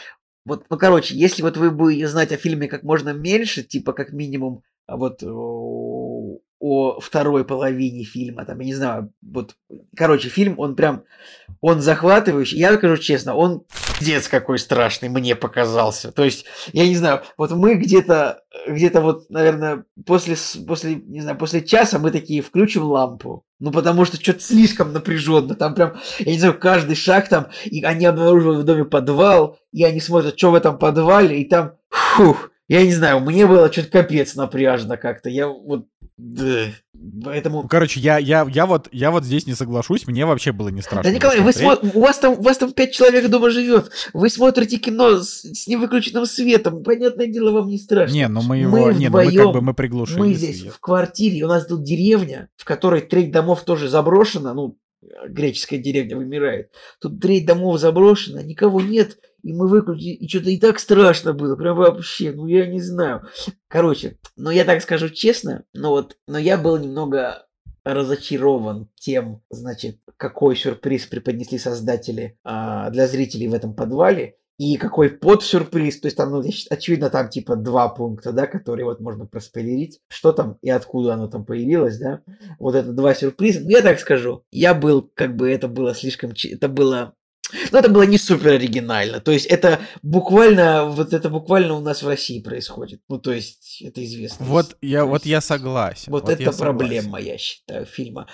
вот, ну, короче, если вот вы будете знать о фильме как можно меньше, типа, как минимум, а вот о, второй половине фильма, там, я не знаю, вот, короче, фильм, он прям, он захватывающий, я скажу честно, он пиздец какой страшный мне показался. То есть, я не знаю, вот мы где-то, где-то вот, наверное, после, после, не знаю, после часа мы такие включим лампу. Ну, потому что что-то слишком напряженно. Там прям, я не знаю, каждый шаг там, и они обнаруживают в доме подвал, и они смотрят, что в этом подвале, и там, фух, я не знаю, мне было что-то капец напряжно как-то. Я вот, да, Ну, поэтому... короче, я, я, я, вот, я вот здесь не соглашусь, мне вообще было не страшно. Да, Николай, вы смо... у, вас там, у вас там пять человек дома живет. Вы смотрите кино с, с невыключенным светом. Понятное дело, вам не страшно. Не, ну мы Мы его, не, ну мы как вдвоем, бы мы приглушили Мы здесь свет. в квартире, у нас тут деревня, в которой треть домов тоже заброшена, ну, греческая деревня вымирает. Тут треть домов заброшена, никого нет, и мы выключили, и что-то и так страшно было, прям вообще, ну я не знаю. Короче, ну я так скажу честно, но вот, но я был немного разочарован тем, значит, какой сюрприз преподнесли создатели а, для зрителей в этом подвале. И какой под-сюрприз, то есть там, ну, оч- очевидно, там типа два пункта, да, которые вот можно проспойлерить, что там и откуда оно там появилось, да, вот это два сюрприза. Ну, я так скажу, я был, как бы, это было слишком, это было, ну, это было не супер оригинально, то есть это буквально, вот это буквально у нас в России происходит, ну, то есть это известно. Вот я, вот я согласен. вот, я это согласен. проблема, я считаю, фильма.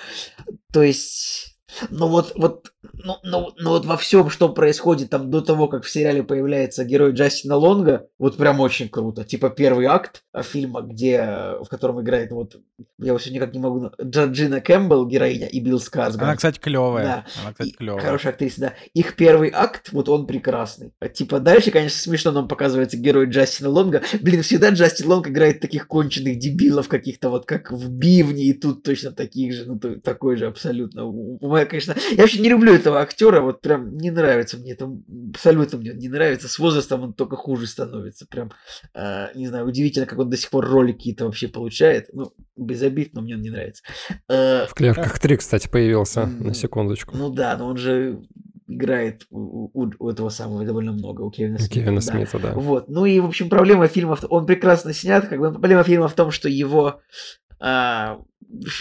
То есть, ну вот, вот, ну, ну, ну вот во всем, что происходит там до того, как в сериале появляется герой Джастина Лонга, вот прям очень круто. Типа первый акт а, фильма, где, э, в котором играет вот, я его сегодня никак не могу, на- Джорджина Кэмпбелл, героиня, и Билл Скарсгард. Она, кстати, клевая. Да. Она, кстати, клевая. Хорошая актриса, да. Их первый акт, вот он прекрасный. А Типа дальше, конечно, смешно нам показывается герой Джастина Лонга. Блин, всегда Джастин Лонг играет таких конченых дебилов каких-то, вот как в Бивне, и тут точно таких же, ну такой же абсолютно. У меня, конечно, я вообще не люблю этого актера, вот прям не нравится мне, это абсолютно мне не нравится. С возрастом он только хуже становится. Прям, э, не знаю, удивительно, как он до сих пор роли какие-то вообще получает. Ну, без обид, но мне он не нравится. Э, В клерках 3, кстати, появился, М, на секундочку. Ну да, но он же играет у, у- у этого самого довольно много, у Кевина Смита. Кевина да. Смита, да. Вот. Ну и, в общем, проблема фильма, он прекрасно снят, как бы проблема фильма в том, что его а,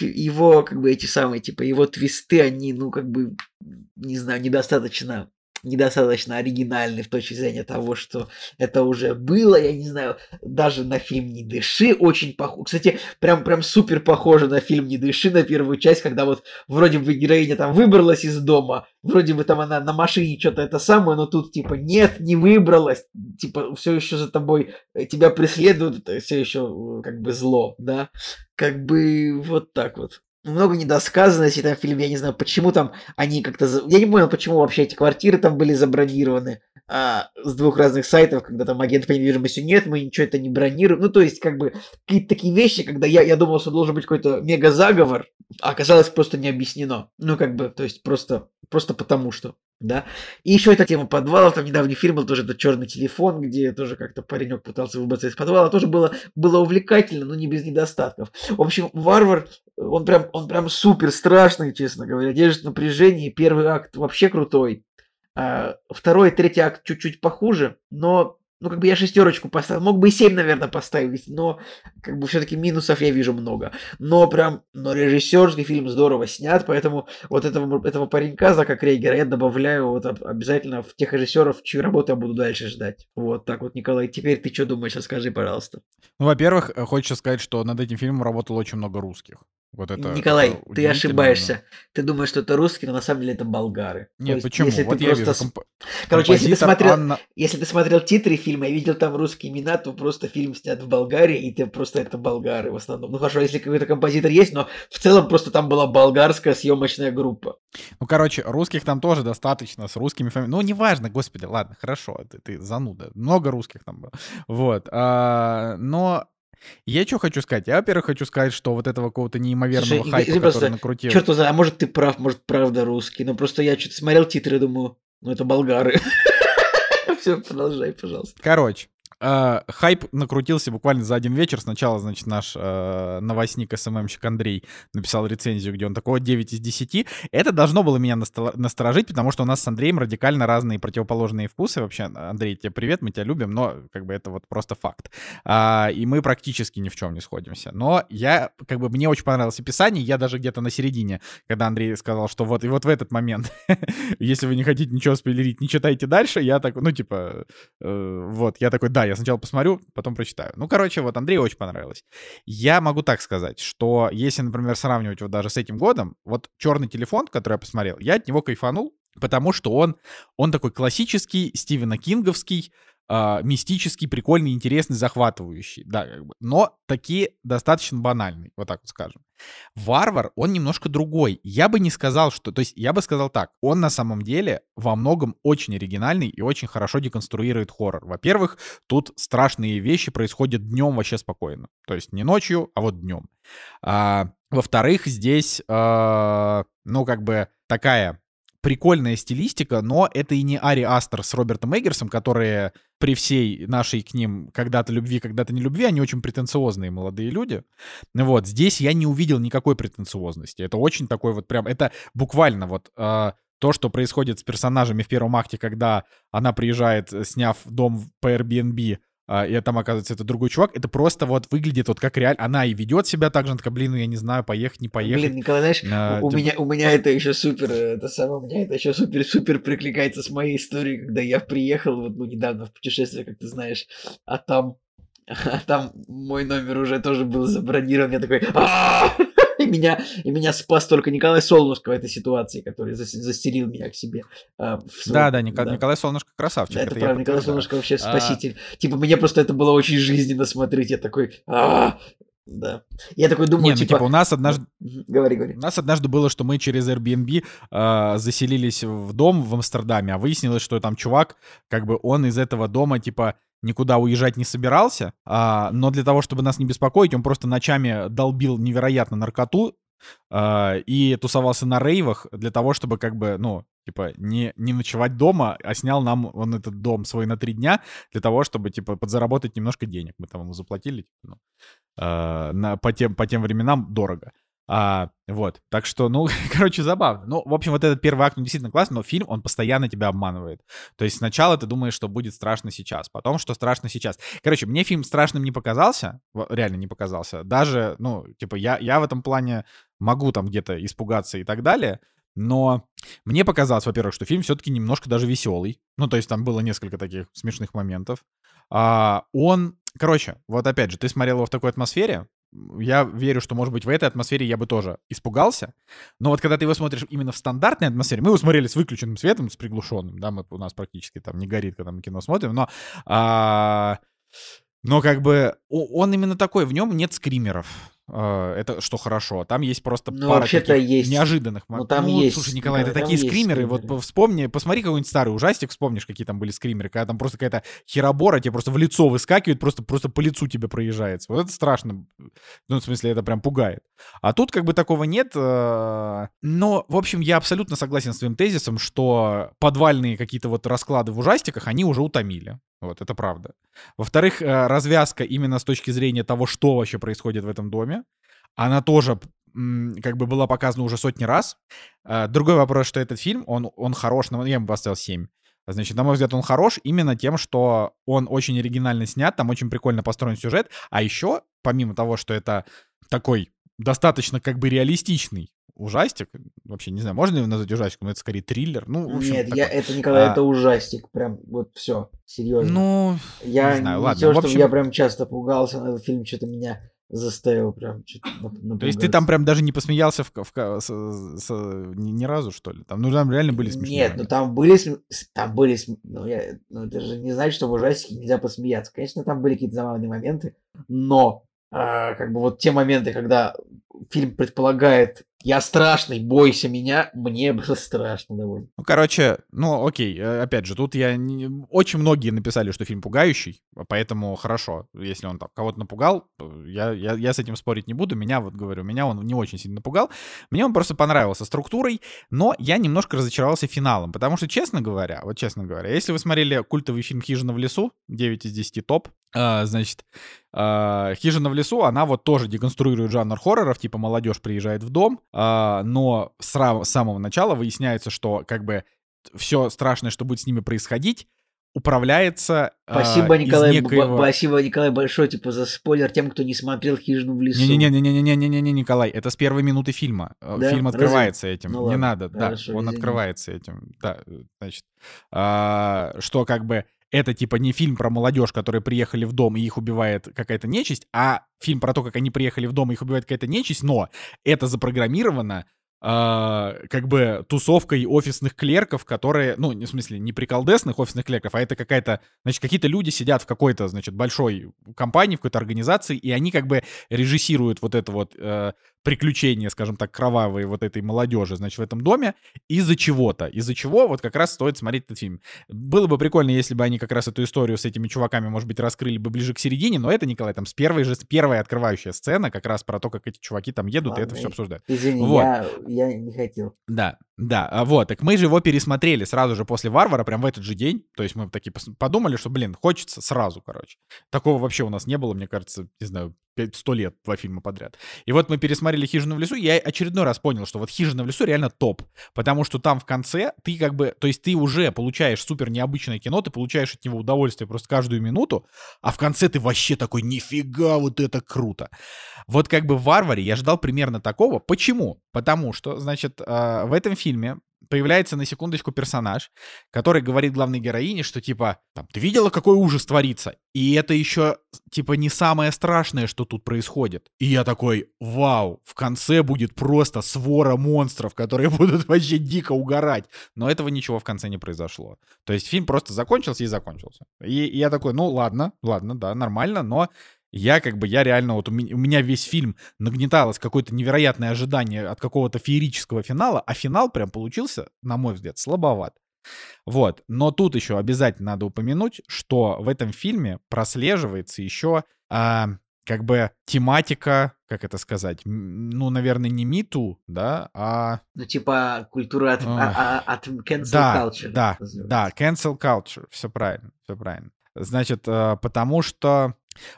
его, как бы, эти самые, типа, его твисты, они, ну, как бы, не знаю, недостаточно недостаточно оригинальны в точке зрения того, что это уже было, я не знаю, даже на фильм «Не дыши» очень похоже. Кстати, прям, прям супер похоже на фильм «Не дыши», на первую часть, когда вот вроде бы героиня там выбралась из дома, вроде бы там она на машине что-то это самое, но тут типа нет, не выбралась, типа все еще за тобой, э, тебя преследуют, это все еще как бы зло, да, как бы вот так вот. Много недосказанности там в фильме, я не знаю, почему там они как-то... Я не понял, почему вообще эти квартиры там были забронированы а, с двух разных сайтов, когда там агент по недвижимости нет, мы ничего это не бронируем. Ну, то есть, как бы, какие-то такие вещи, когда я, я думал, что должен быть какой-то мега-заговор, а оказалось просто не объяснено. Ну, как бы, то есть, просто, просто потому что, да. И еще эта тема подвалов, там недавний фильм был тоже, это «Черный телефон», где тоже как-то паренек пытался выбраться из подвала, тоже было, было увлекательно, но не без недостатков. В общем, «Варвар», он прям, он прям супер страшный, честно говоря, держит напряжение, первый акт вообще крутой. А, второй и третий акт чуть-чуть похуже, но ну, как бы я шестерочку поставил. Мог бы и семь, наверное, поставить, но как бы все-таки минусов я вижу много. Но прям, но режиссерский фильм здорово снят, поэтому вот этого, этого паренька, Зака Крейгера, я добавляю вот об- обязательно в тех режиссеров, чью работу я буду дальше ждать. Вот так вот, Николай. Теперь ты что думаешь? Расскажи, пожалуйста. Ну, во-первых, э, хочется сказать, что над этим фильмом работало очень много русских. Вот это, Николай, это ты ошибаешься. Ты думаешь, что это русские, но на самом деле это болгары. Нет, есть, почему? Если вот ты я просто вижу. комп- Короче, если ты смотрел, Анна- Если ты смотрел титры фильма и видел там русские имена, то просто фильм снят в Болгарии, и ты просто это болгары в основном. Ну хорошо, если какой-то композитор есть, но в целом просто там была болгарская съемочная группа. Ну, короче, русских там тоже достаточно, с русскими фамилиями. Ну, неважно, господи, ладно, хорошо, ты, ты зануда. Много русских там было. Вот. а, но я что хочу сказать? Я, во-первых, хочу сказать, что вот этого какого-то неимоверного Слушай, хайпа, который просто, накрутил... Черт знает, а может ты прав, может правда русский. Но просто я что-то смотрел титры и думаю, ну это болгары. Все, продолжай, пожалуйста. Короче, э, хайп накрутился буквально за один вечер. Сначала, значит, наш э, новостник СММщик Андрей написал рецензию, где он такой «Вот 9 из 10. Это должно было меня насторожить, потому что у нас с Андреем радикально разные противоположные вкусы. Вообще, Андрей, тебе привет, мы тебя любим, но как бы это вот просто факт. А, и мы практически ни в чем не сходимся. Но я, как бы, мне очень понравилось описание. Я даже где-то на середине, когда Андрей сказал, что вот и вот в этот момент, если вы не хотите ничего спойлерить, не читайте дальше, я так, ну, типа, э, вот, я такой, да, я сначала посмотрю, потом прочитаю. Ну, короче, вот Андрею очень понравилось. Я могу так сказать, что если, например, сравнивать вот даже с этим годом, вот «Черный телефон», который я посмотрел, я от него кайфанул, потому что он, он такой классический, Стивена Кинговский, а, мистический, прикольный, интересный, захватывающий, да, как бы, но такие достаточно банальный, вот так вот скажем. Варвар, он немножко другой. Я бы не сказал, что... То есть я бы сказал так, он на самом деле во многом очень оригинальный и очень хорошо деконструирует хоррор. Во-первых, тут страшные вещи происходят днем вообще спокойно. То есть не ночью, а вот днем. А, во-вторых, здесь, а, ну, как бы такая прикольная стилистика, но это и не Ари Астер с Робертом Эггерсом, которые при всей нашей к ним когда-то любви, когда-то не любви, они очень претенциозные молодые люди. Вот, здесь я не увидел никакой претенциозности. Это очень такой вот прям, это буквально вот э, то, что происходит с персонажами в первом акте, когда она приезжает, э, сняв дом по Airbnb, и там, оказывается, это другой чувак, это просто вот выглядит вот как реально, она и ведет себя так же, она такая, блин, ну я не знаю, поехать, не поехать. Блин, Николай, знаешь, А, у, у типа- меня, у меня это еще супер, это самое, у меня это еще супер-супер прикликается с моей историей, когда я приехал вот, ну, недавно в путешествие, как ты знаешь, а там, а там мой номер уже тоже был забронирован, я такой, «А!» и меня, и меня спас только Николай Солнышко в этой ситуации, который зас- застерил меня к себе. а, в свой- Да, да, Ника- Николай Солнышко красавчик. Да, это я правда, Николай. Солнышко вообще А. спаситель. Типа, мне просто это было очень жизненно смотреть. Я такой, «А!» Да. Я такой думаю, Не, ну типа... типа у нас однажды, Говори, говори. У нас однажды было, что мы через Airbnb э, заселились в дом в Амстердаме, а выяснилось, что там чувак, как бы он из этого дома, типа, никуда уезжать не собирался, а, но для того, чтобы нас не беспокоить, он просто ночами долбил невероятно наркоту а, и тусовался на рейвах для того, чтобы, как бы, ну, типа, не, не ночевать дома, а снял нам он этот дом свой на три дня для того, чтобы, типа, подзаработать немножко денег. Мы там ему заплатили, типа, ну, э, на, по, тем, по тем временам дорого. А, вот, так что, ну, короче, забавно. Ну, в общем, вот этот первый акт, он действительно классный, но фильм, он постоянно тебя обманывает. То есть сначала ты думаешь, что будет страшно сейчас, потом, что страшно сейчас. Короче, мне фильм страшным не показался, реально не показался. Даже, ну, типа, я, я в этом плане могу там где-то испугаться и так далее, но мне показалось, во-первых, что фильм все-таки немножко даже веселый. Ну, то есть там было несколько таких смешных моментов. А, он, короче, вот опять же, ты смотрел его в такой атмосфере, я верю, что, может быть, в этой атмосфере я бы тоже испугался. Но вот когда ты его смотришь именно в стандартной атмосфере, мы его смотрели с выключенным светом, с приглушенным, да, мы, у нас практически там не горит, когда мы кино смотрим, но... А, но как бы он именно такой, в нем нет скримеров. А, это что хорошо. Там есть просто ну, пара вообще-то есть. неожиданных Ну, там ну, есть. Слушай, Николай, это такие скримеры. Вот вспомни, посмотри какой-нибудь старый ужастик, вспомнишь, какие там были скримеры, когда там просто какая-то херобора тебе просто в лицо выскакивает, просто, просто по лицу тебе проезжается. Вот это страшно. Ну, в смысле, это прям пугает. А тут как бы такого нет. А, но, в общем, я абсолютно согласен с твоим тезисом, что подвальные какие-то вот расклады в ужастиках, они уже утомили. Вот, это правда. Во-вторых, э, развязка именно с точки зрения того, что вообще происходит в этом доме, она тоже как бы была показана уже сотни раз. Э, другой вопрос, что этот фильм, он, он хорош, я ему поставил 7. Значит, на мой взгляд, он хорош именно тем, что он очень оригинально снят, там очень прикольно построен сюжет, а еще, помимо того, что это такой достаточно как бы реалистичный ужастик. Вообще, не знаю, можно его назвать ужастиком, но это скорее триллер. Ну, в общем, Нет, такой. я, это, Николай, а... это ужастик. Прям вот все, серьезно. Ну, я не знаю, ладно. То, в общем... я прям часто пугался, этот фильм что-то меня заставил прям То есть ты там прям даже не посмеялся в, в, с, с, ни, ни разу, что ли? Там, ну, там реально были смешные. Нет, ну там были, там были, ну, я, ну это же не значит, что в ужастике нельзя посмеяться. Конечно, там были какие-то забавные моменты, но а, как бы вот те моменты, когда фильм предполагает «я страшный, бойся меня», мне было страшно довольно. Ну, короче, ну окей, э, опять же, тут я... Не... Очень многие написали, что фильм пугающий, поэтому хорошо, если он там кого-то напугал, э, я, я, я с этим спорить не буду, меня, вот говорю, меня он не очень сильно напугал, мне он просто понравился структурой, но я немножко разочаровался финалом, потому что, честно говоря, вот честно говоря, если вы смотрели культовый фильм «Хижина в лесу», 9 из 10 топ, а, значит, а, «Хижина в лесу», она вот тоже деконструирует жанр хорроров, типа молодежь приезжает в дом, но с, самого начала выясняется, что как бы все страшное, что будет с ними происходить, управляется Спасибо, э, Николай, некоего... спасибо, Николай, большое, типа, за спойлер тем, кто не смотрел «Хижину в лесу». Не-не-не-не-не-не-не, Николай, это с первой минуты фильма. Да? Фильм открывается Разве? этим, ну, не ладно, надо, хорошо, да, он извини. открывается этим, да, значит, а, что как бы это типа не фильм про молодежь, которые приехали в дом и их убивает какая-то нечисть, а фильм про то, как они приехали в дом и их убивает какая-то нечисть, но это запрограммировано э, как бы тусовкой офисных клерков, которые, ну, в смысле, не приколдесных офисных клерков, а это какая-то, значит, какие-то люди сидят в какой-то, значит, большой компании, в какой-то организации, и они как бы режиссируют вот это вот э, приключения, скажем так, кровавые вот этой молодежи, значит, в этом доме из-за чего-то. Из-за чего вот как раз стоит смотреть этот фильм. Было бы прикольно, если бы они как раз эту историю с этими чуваками, может быть, раскрыли бы ближе к середине, но это, Николай, там с первой же, первая открывающая сцена как раз про то, как эти чуваки там едут Ладно, и это все обсуждают. Извини, Вот. я, я не хотел. Да, да, а вот, так мы же его пересмотрели сразу же после «Варвара», прям в этот же день, то есть мы такие подумали, что, блин, хочется сразу, короче. Такого вообще у нас не было, мне кажется, не знаю, 100 лет два фильма подряд. И вот мы пересмотрели «Хижину в лесу», и я очередной раз понял, что вот «Хижина в лесу» реально топ, потому что там в конце ты как бы, то есть ты уже получаешь супер необычное кино, ты получаешь от него удовольствие просто каждую минуту, а в конце ты вообще такой, нифига, вот это круто. Вот как бы в «Варваре» я ждал примерно такого. Почему? Потому что, значит, э, в этом фильме появляется на секундочку персонаж, который говорит главной героине, что типа, там, ты видела, какой ужас творится? И это еще, типа, не самое страшное, что тут происходит. И я такой, вау, в конце будет просто свора монстров, которые будут вообще дико угорать. Но этого ничего в конце не произошло. То есть фильм просто закончился и закончился. И, и я такой, ну ладно, ладно, да, нормально, но я как бы, я реально, вот у меня, у меня весь фильм нагнеталось какое-то невероятное ожидание от какого-то феерического финала, а финал прям получился, на мой взгляд, слабоват. Вот, но тут еще обязательно надо упомянуть, что в этом фильме прослеживается еще а, как бы тематика, как это сказать, ну, наверное, не миту, да, а... Ну, типа, культура от, а- а- от cancel Да, culture. да, да, cancel culture, все правильно, все правильно. Значит, э, потому что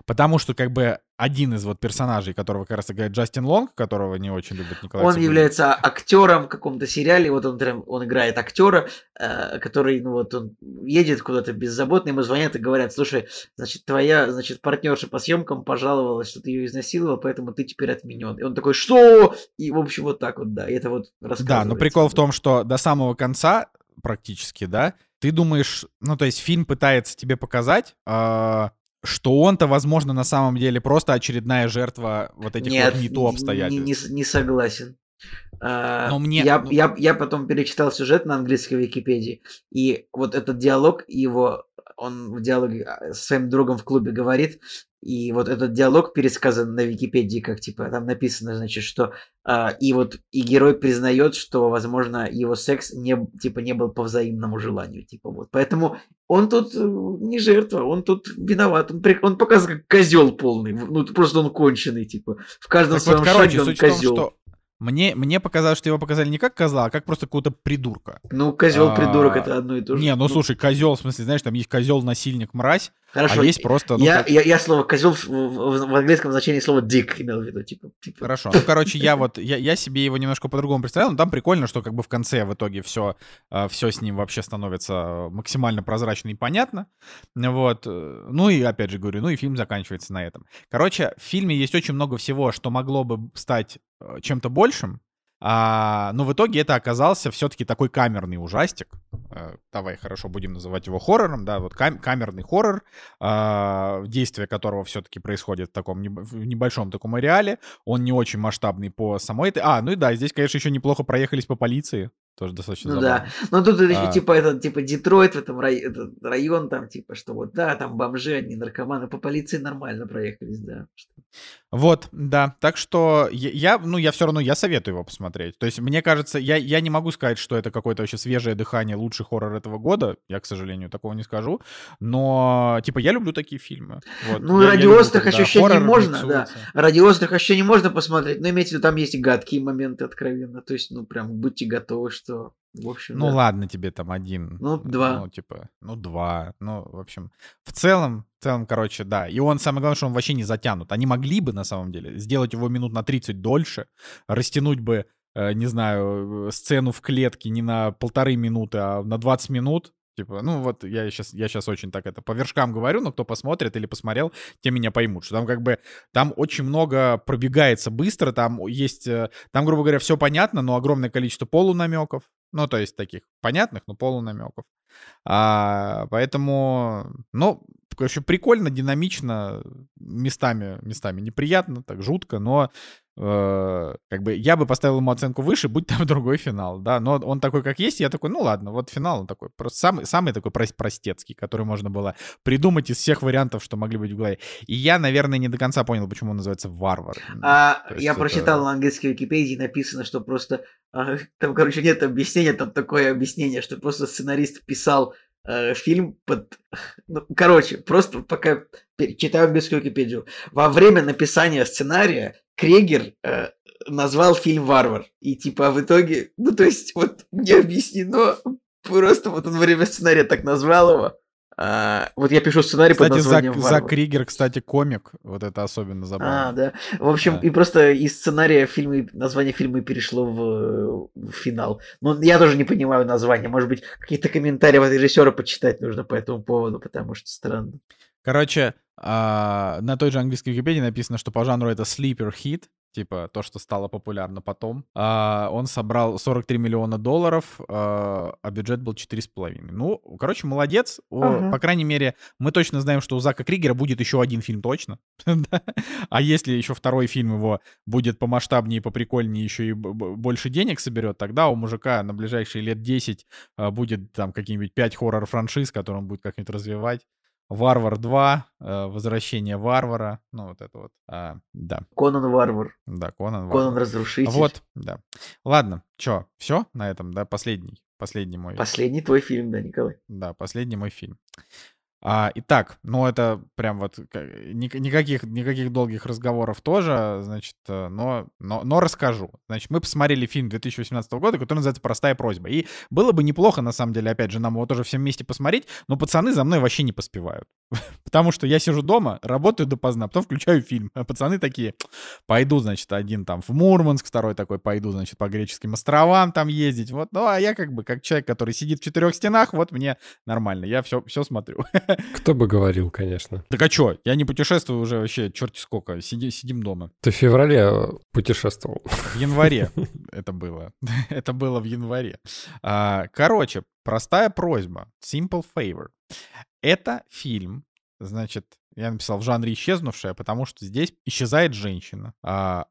Потому что как бы один из вот персонажей, которого как раз играет Джастин Лонг, которого не очень любит Николай Он Цибулин. является актером в каком-то сериале, вот он, прям- он играет актера, э, который, ну вот он едет куда-то беззаботно, ему звонят и говорят, слушай, значит, твоя, значит, партнерша по съемкам пожаловалась, что ты ее изнасиловал, поэтому ты теперь отменен. И он такой, что? И, в общем, вот так вот, да, и это вот Да, но прикол в том, что до самого конца практически, да, ты думаешь, ну, то есть фильм пытается тебе показать, а, что он-то, возможно, на самом деле просто очередная жертва вот этих Нет, вот не то не, обстоятельств. не с- не согласен. А, Но мне- я, ну- я, я потом перечитал сюжет на английской Википедии, и вот этот диалог его, он в диалоге а, со своим другом в клубе говорит, и вот этот диалог пересказан на Википедии, как типа там написано, значит, что а, и вот и герой признает, что, возможно, его секс не типа не был по взаимному желанию, типа вот. Поэтому он тут э, не жертва, он тут виноват, он, при- он показан как козел полный, ну просто он конченый, типа в каждом Так своем вот, короче, шаге он в том, козел. что мне, мне показалось, что его показали не как козла, а как просто какого-то придурка. Ну, козел, А, придурок это одно и то же. Не, ну слушай, козел, в смысле, знаешь, там есть козел, насильник, мразь, хорошо. а есть просто. ну, я, как- я, я слово козел в, в- в английском значении слова дик имел в виду, типа. типа. Хорошо. Ну, короче, я вот, я, я себе его немножко по-другому представлял, но там прикольно, что как бы в конце в итоге все, все с ним вообще становится максимально прозрачно и понятно. Вот. э, Ну и, опять же говорю, ну и фильм заканчивается на этом. Короче, в фильме есть очень много всего, что могло бы стать чем-то большим, а, но в итоге это оказался все-таки такой камерный ужастик. Э, Давай, хорошо, будем называть его хоррором, да, вот кам- камерный хоррор, а, действие которого все-таки происходит в таком неб- в небольшом таком ареале. Он не очень масштабный по самой этой... А, ну и да, здесь, конечно, еще неплохо проехались по полиции. Тоже достаточно Ну забавно. да. Но тут еще, А. типа, это, типа, Детройт, в этом рай- этот район, там, типа, что вот, да, там бомжи, одни наркоманы, по полиции нормально проехались, да. Вот, да. Так что я, я, ну, я все равно, я советую его посмотреть. То есть, мне кажется, я, я не могу сказать, что это какое-то вообще свежее дыхание, лучший хоррор этого года. Я, к сожалению, такого не скажу. Но, типа, я люблю такие фильмы. Вот. Ну, Я- я ради люблю, острых когда ощущений хоррор можно, миксуется. Ради острых ощущений можно посмотреть, но имейте в виду, там есть и гадкие моменты откровенно. То есть, ну, прям будьте готовы, что, в общем, Ну да. ладно, тебе там один. Ну, два. Ну, типа, ну, два. Ну, в общем, в целом, в целом, короче, да. И он, самое главное, что он вообще не затянут. Они могли бы, на самом деле, сделать его минут на 30 дольше, растянуть бы, э, не знаю, э, сцену в клетке не на полторы минуты, а на 20 минут. Типа, ну вот я сейчас, я сейчас очень так это по вершкам говорю, но кто посмотрит или посмотрел, те меня поймут, что там как бы, там очень много пробегается быстро, там есть, э, там, грубо говоря, все понятно, но огромное количество полунамеков, ну, то есть таких понятных, но полунамеков. А, поэтому, ну, короче, прикольно, динамично, местами, местами неприятно, так жутко, но э, как бы я бы поставил ему оценку выше, будь там другой финал, да, но он такой, как есть, я такой, ну ладно, вот финал он такой, просто самый, самый такой прос- простецкий, который можно было придумать из всех вариантов, что могли быть в голове. И я, наверное, не до конца понял, почему он называется «Варвар». А я это- прочитал на английской Википедии, написано, что просто а, там, короче, нет объяснения, там такое объяснение, что просто сценарист писал э, фильм под... Ну, короче, просто пока читаю английскую Википедию. Во время написания сценария Крегер э, назвал фильм «Варвар». И типа в итоге, ну то есть вот не объяснено, просто вот он во время сценария так назвал его. А, вот я пишу сценарий под Кстати, Зак, названием Зак «Варвар». Кригер, кстати, комик, вот это особенно забавно. А, да. В общем, Да. и просто из сценария фильма, название фильма перешло в, в финал. Но я тоже не понимаю название. Может быть, какие-то комментарии от режиссера почитать нужно по этому поводу, потому что странно. Короче, а, на той же английской Википедии написано, что по жанру это sleeper hit, типа то, что стало популярно потом. А, он собрал 43 миллиона долларов, а, а бюджет был 4,5. Ну, короче, молодец. Ага. По крайней мере, мы точно знаем, что у Зака Кригера будет еще один фильм точно. А если еще второй фильм его будет помасштабнее, поприкольнее, еще и больше денег соберет, тогда у мужика на ближайшие лет 10 а, будет там какие-нибудь 5 хоррор-франшиз, которые он будет как-нибудь развивать. Варвар 2, э, Возвращение Варвара, ну вот это вот, а, да, Конан Варвар, да, Конан Конан Варвар. Разрушитель. Вот, да. Ладно, чё, все на этом, да, последний, последний мой, Последний твой фильм, да, Николай? да, последний мой фильм. А, итак, ну это прям вот никаких, никаких долгих разговоров тоже, значит, э, но, но, но расскажу. Значит, мы посмотрели фильм 2018 года, который называется «Простая просьба». И было бы неплохо, на самом деле, опять же, нам его тоже всем вместе посмотреть, но пацаны за мной вообще не поспевают. Потому что я сижу дома, работаю допоздна, потом включаю фильм. А пацаны такие, пойду, значит, один там в Мурманск, второй такой, пойду, значит, по греческим островам там ездить. Вот, ну, а я как бы, как человек, который сидит в четырех стенах, вот мне нормально, я все, все смотрю. Кто бы говорил, конечно. Так а что? Я не путешествую уже вообще черти сколько. Сиди, сидим дома. Ты в феврале э, путешествовал. В январе это было. Это было в январе. А, короче, простая просьба. Simple favor. Это фильм, значит, я написал в жанре исчезнувшая, потому что здесь исчезает женщина. А,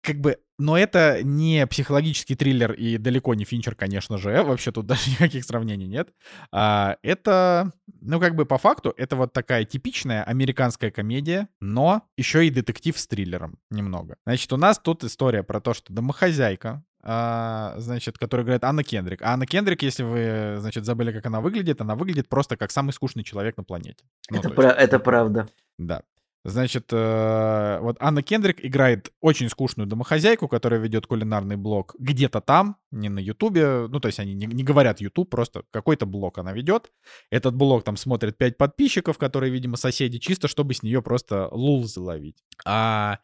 как бы, но это не психологический триллер и далеко не Финчер, конечно же. Вообще тут даже никаких сравнений нет. А, это, ну как бы по факту, это вот такая типичная американская комедия, но еще и детектив с триллером немного. Значит, у нас тут история про то, что домохозяйка, а, значит, которая играет Анна Кендрик. А Анна Кендрик, если вы, значит, забыли, как она выглядит, она выглядит просто как самый скучный человек на планете. Ну, это, про- это правда. Да. Значит, э, вот Анна Кендрик играет очень скучную домохозяйку, которая ведет кулинарный блог где-то там, не на Ютубе, ну, то есть они не, не говорят Ютуб, просто какой-то блог она ведет. Этот блог там смотрит 5 подписчиков, которые, видимо, соседи, чисто чтобы с нее просто лул заловить. А,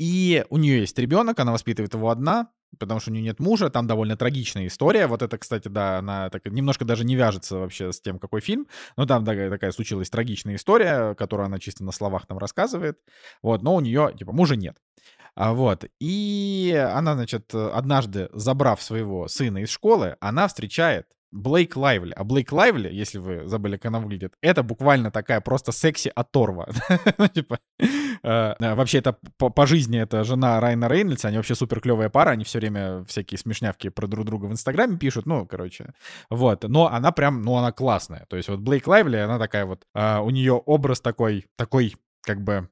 и у нее есть ребенок, она воспитывает его одна, потому что у нее нет мужа, там довольно трагичная история. Вот это, кстати, да, она так немножко даже не вяжется вообще с тем, какой фильм, но там такая, такая случилась трагичная история, которую она чисто на словах там рассказывает, вот, но у нее, типа, мужа нет. А вот, и она, значит, однажды, забрав своего сына из школы, она встречает Блейк Лайвли. А Блейк Лайвли, если вы забыли, как она выглядит, это буквально такая просто секси-оторва. Ну, типа, э, вообще это по, жизни это жена Райна Рейнольдса, они вообще супер клевая пара, они все время всякие смешнявки про друг друга в Инстаграме пишут, ну, короче, вот. Но она прям, ну, она классная. То есть вот Блейк Лайвли, она такая вот, э, у нее образ такой, такой, как бы,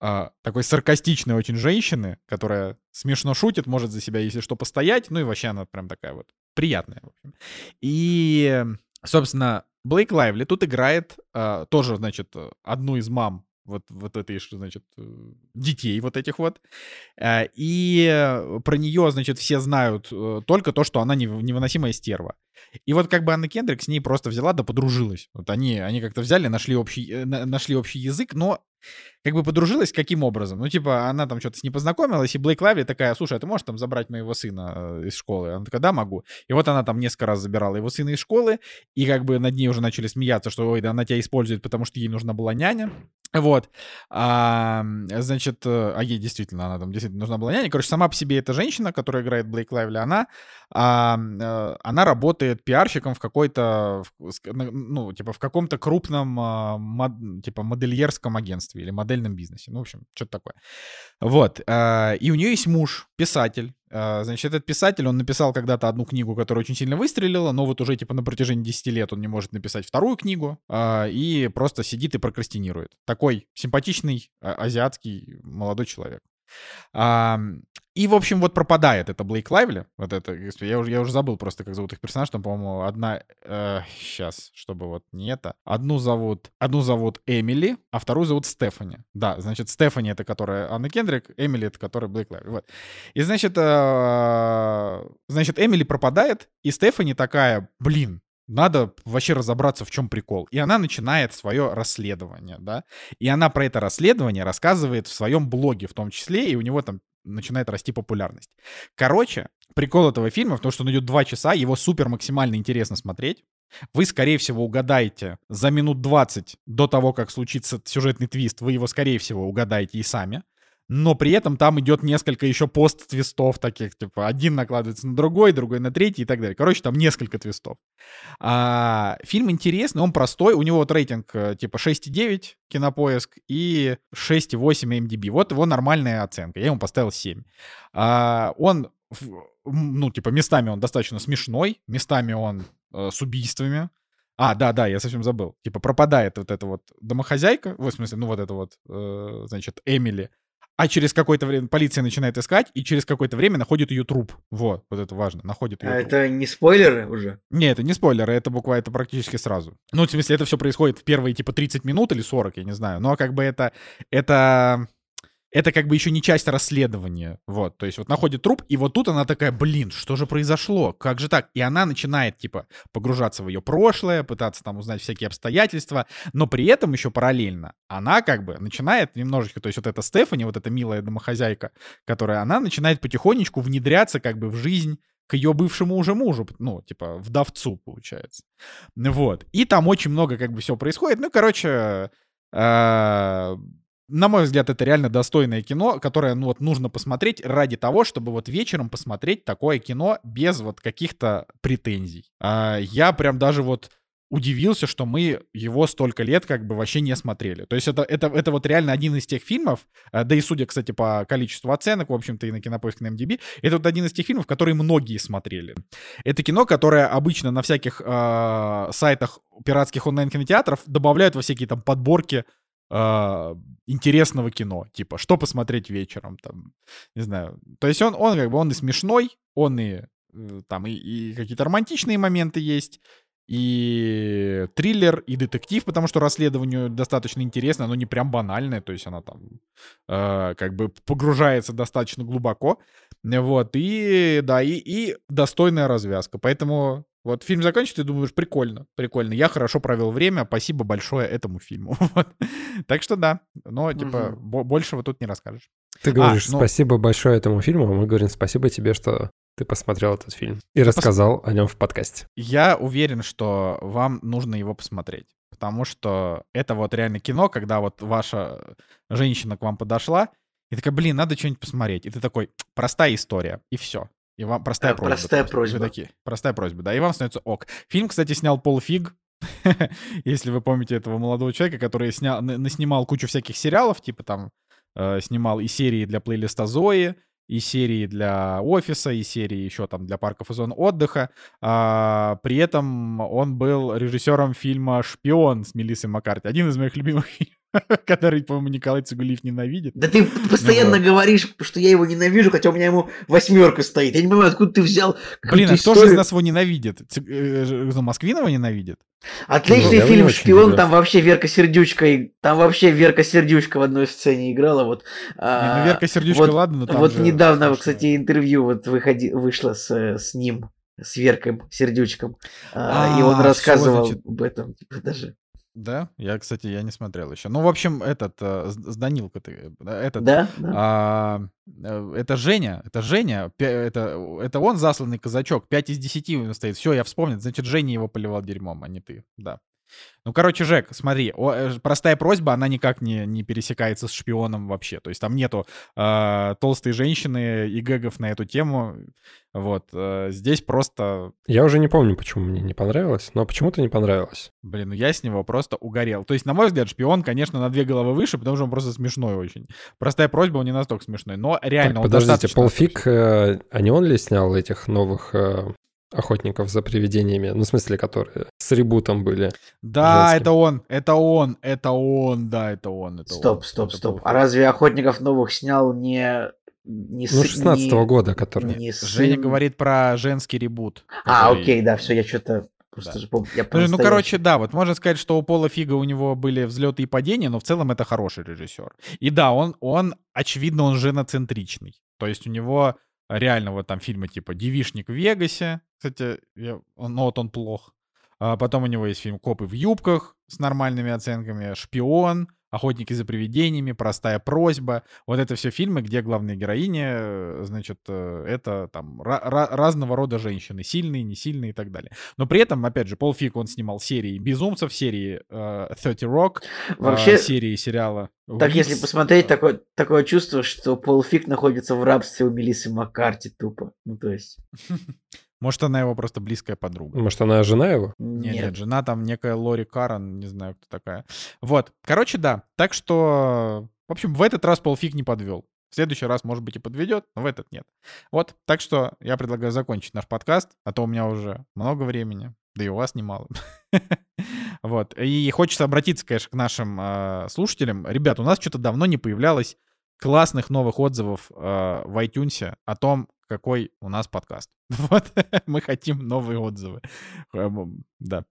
а, такой саркастичной очень женщины, которая смешно шутит, может за себя, если что, постоять. Ну и вообще она прям такая вот приятная. В общем. И, собственно, Блейк Лайвли тут играет а, тоже, значит, одну из мам вот, вот этой, значит, э, детей вот этих вот. А, и про нее, значит, все знают э, только то, что она невыносимая стерва. И вот как бы Анна Кендрик с ней просто взяла да подружилась. Вот они, они как-то взяли, нашли общий, э, нашли общий язык, но как бы подружилась каким образом? Ну, типа, она там что-то с ней познакомилась, и Блейк Лайвли такая, слушай, а ты можешь там забрать моего сына э, из школы? Она такая, да, могу. И вот она там несколько раз забирала его сына из школы, и как бы над ней уже начали смеяться, что, ой, да она тебя использует, потому что ей нужна была няня. Вот. А, значит, э, а ей действительно, она там действительно нужна была няня. Короче, сама по себе эта женщина, которая играет Блейк Лайвли, она, а, она работает пиарщиком в какой-то, ну, типа, в каком-то крупном, а, типа, модельерском агентстве или модельном бизнесе. Ну, в общем, что-то такое. Вот. А, и у нее есть муж, писатель. А, значит, этот писатель, он написал когда-то одну книгу, которая очень сильно выстрелила, но вот уже типа на протяжении 10 лет он не может написать вторую книгу и просто сидит и прокрастинирует. Такой симпатичный азиатский молодой человек. И, в общем, вот пропадает это Блейк Лайвли. Вот это, я уже, я уже забыл просто, как зовут их персонаж. Там, по-моему, одна... Э, сейчас, чтобы вот не это. Одну зовут... Одну зовут Эмили, а вторую зовут Стефани. Да, значит, Стефани — это которая Анна Кендрик, Эмили — это которая Блейк Лайвли. Вот. И, значит, э, значит, Эмили пропадает, и Стефани такая, блин, надо вообще разобраться, в чем прикол. И она начинает свое расследование, да. И она про это расследование рассказывает в своем блоге в том числе, и у него там начинает расти популярность. Короче, прикол этого фильма в том, что он идет два часа, его супер максимально интересно смотреть. Вы, скорее всего, угадаете за минут 20 до того, как случится сюжетный твист, вы его, скорее всего, угадаете и сами но при этом там идет несколько еще пост-твистов таких, типа, один накладывается на другой, другой на третий и так далее. Короче, там несколько твистов. А, фильм интересный, он простой, у него вот рейтинг э, типа 6,9 кинопоиск и 6,8 MDB. Вот его нормальная оценка, я ему поставил 7. А, он, ну, типа, местами он достаточно смешной, местами он э, с убийствами, а, да, да, я совсем забыл. Типа пропадает вот эта вот домохозяйка, в смысле, ну вот это вот, э, значит, Эмили, а через какое-то время полиция начинает искать, и через какое-то время находит ее труп. Вот, вот это важно, находит ее А труп. это не спойлеры уже? Не, это не спойлеры, это буквально это практически сразу. Ну, в смысле, это все происходит в первые, типа, 30 минут или 40, я не знаю. Но как бы это, это, это как бы еще не часть расследования. Вот, то есть вот находит труп, и вот тут она такая, блин, что же произошло? Как же так? И она начинает, типа, погружаться в ее прошлое, пытаться там узнать всякие обстоятельства, но при этом еще параллельно она как бы начинает немножечко, то есть вот эта Стефани, вот эта милая домохозяйка, которая, она начинает потихонечку внедряться как бы в жизнь к ее бывшему уже мужу, ну, типа, вдовцу, получается. Вот. И там очень много как бы всего происходит. Ну, короче, э, на мой взгляд, это реально достойное кино, которое, ну, вот нужно посмотреть ради того, чтобы вот вечером посмотреть такое кино без вот каких-то претензий. А, я прям даже вот удивился, что мы его столько лет как бы вообще не смотрели. То есть это, это, это вот реально один из тех фильмов, э, да и судя, кстати, по количеству оценок, в общем-то, и на Кинопоиск, на MDB, это вот один из тех фильмов, которые многие смотрели. Это кино, которое обычно на всяких э, сайтах пиратских онлайн-кинотеатров добавляют во всякие там подборки э, интересного кино, типа, что посмотреть вечером, там, не знаю. То есть он, он как бы, он и смешной, он и э, там и, и какие-то романтичные моменты есть, и триллер, и детектив, потому что расследованию достаточно интересно, оно не прям банальное, то есть она там э, как бы погружается достаточно глубоко, вот, и да, и, и достойная развязка, поэтому вот фильм заканчивается, и думаешь, прикольно, прикольно, я хорошо провел время, спасибо большое этому фильму, вот. так что да, но типа бо- большего тут не расскажешь. Ты говоришь ну- спасибо большое этому фильму, а мы говорим спасибо тебе, что ты посмотрел этот фильм и рассказал о нем в подкасте. Я уверен, что вам нужно его посмотреть. Потому что это вот реально кино, когда вот ваша женщина к вам подошла, и такая, блин, надо что-нибудь посмотреть. И ты такой, простая история, и все. И вам простая Э, просьба. простая просто. И вы просьба. такие, простая просьба, да, и вам становится ок. Фильм, кстати, снял Пол Фиг, если вы помните этого молодого человека, который снял, на- наснимал кучу всяких сериалов, типа там э, снимал и серии для плейлиста Зои, и серии для офиса, и серии еще там для парков и зон отдыха. А, при этом он был режиссером фильма «Шпион» с Мелиссой Маккарти. Один из моих любимых фильмов, который, по-моему, Николай Цигулиев ненавидит. Да ты постоянно вот. говоришь, что я его ненавижу, хотя у меня ему восьмерка стоит. Я не понимаю, откуда ты взял Блин, а кто же из нас его ненавидит? Э, ну, Москвинова ненавидит? Отличный Ну, фильм «Шпион», там вообще Верка Сердючка, там вообще Верка Сердючка в одной сцене играла, вот. Не, а, ну, Верка Сердючка, вот- ладно, но там Вот же недавно, кстати, интервью вот выходи, вышло с, с ним, с Веркой Сердючком, а, и А, он рассказывал значит. об этом, типа, даже. Да? Я, кстати, я не смотрел еще. Ну, в общем, этот, э, с с ты, да, этот, Да, да. А, э, это Женя, это Женя, пя- это, это он засланный казачок, 5 из 10 у него стоит. Все, я вспомнил, значит, Женя его поливал дерьмом, а не ты, да. Ну, короче, Жек, смотри, о, э, простая просьба, она никак не, не пересекается с шпионом вообще. То есть там нету э, толстой женщины и гэгов на эту тему. Вот, э, здесь просто, Я уже не помню, почему мне не понравилось, но почему-то не понравилось. блин, ну я с него просто угорел. То есть, на мой взгляд, шпион, конечно, на две головы выше, потому что он просто смешной очень. Простая просьба, он не настолько смешной, но реально Так, он подождите, достаточно Пол Фиг, э, а не он ли снял этих новых э, охотников за привидениями? Ну, в смысле, которые с ребутом были. Да, женским. это он, это он, это он, да, это он, это Стоп, он. стоп, Это стоп. был А разве Охотников новых снял не... не Ну, с- 16 не- года, который. не Женя сын- говорит про женский ребут. А, который- окей, да, все, я что-то просто Да. же помню. Я ну, по-настоящему- короче, да, вот можно сказать, что у Пола Фига у него были взлеты и падения, но в целом это хороший режиссер. И да, он, он очевидно, он женоцентричный. То есть у него реально вот там фильмы типа «Девишник в Вегасе», кстати, я, ну вот он плох. А потом у него есть фильм «Копы в юбках» с нормальными оценками, «Шпион», «Охотники за привидениями», «Простая просьба». Вот это все фильмы, где главные героини, э, значит, э, это там ра- ра- разного рода женщины, сильные, не сильные и так далее. Но при этом, опять же, Пол Фиг, он снимал серии «Безумцев», серии э, «30 Rock», Вообще, э, серии сериала так если «Уикс». посмотреть, такое, такое чувство, что Пол Фиг находится в рабстве у Мелиссы Маккарти тупо. Ну, то есть, Может, она его просто близкая подруга. Может, она жена его? Нет, нет. нет, жена там некая Лори Карен, не знаю, кто такая. Вот, короче, да. Так что, в общем, в этот раз Пол Фиг не подвел. В следующий раз, может быть, и подведет, но в этот нет. Вот, так что я предлагаю закончить наш подкаст, а то у меня уже много времени, да и у вас немало. Вот, и хочется обратиться, конечно, к нашим э, слушателям. Ребят, у нас что-то давно не появлялось классных новых отзывов э, в iTunes о том, какой у нас подкаст. Вот, мы хотим новые отзывы. Эм, да,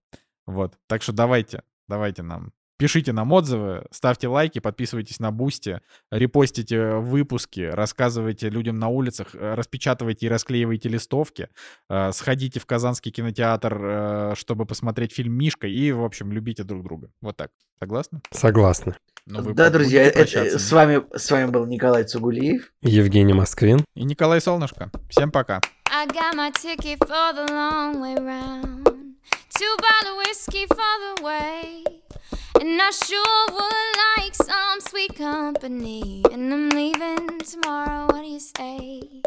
вот. Так что давайте, давайте нам Пишите нам отзывы, ставьте лайки, подписывайтесь на Boosty, репостите выпуски, рассказывайте людям на улицах, э, распечатывайте и расклеивайте листовки, э, сходите в Казанский кинотеатр, э, чтобы посмотреть фильм «Мишка», и, в общем, любите друг друга. Вот так. Согласны? Согласны. Но вы да, друзья, это, с, вами, с вами был Николай Цугулиев. Евгений Москвин. И Николай Солнышко. Всем пока. I got my ticket for the long way round. Two bottle whiskey for the way. And I sure would like some sweet company. And I'm leaving tomorrow. What do you say?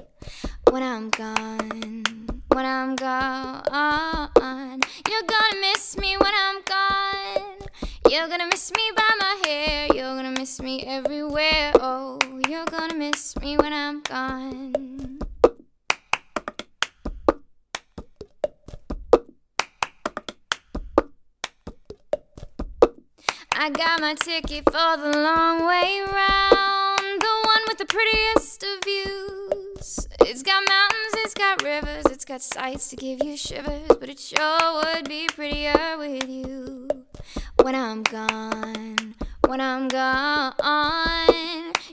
When I'm gone, when I'm gone, you're gonna miss me when I'm gone. You're gonna miss me by my hair. You're gonna miss me everywhere. Oh, you're gonna miss me when I'm gone. I got my ticket for the long way round, the one with the prettiest of views. It's got mountains, it's got rivers, it's got sights to give you shivers, but it sure would be prettier with you. When I'm gone, when I'm gone,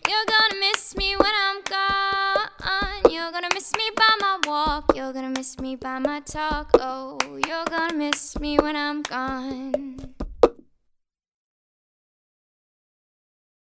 you're gonna miss me when I'm gone. You're gonna miss me by my walk, you're gonna miss me by my talk. Oh, you're gonna miss me when I'm gone.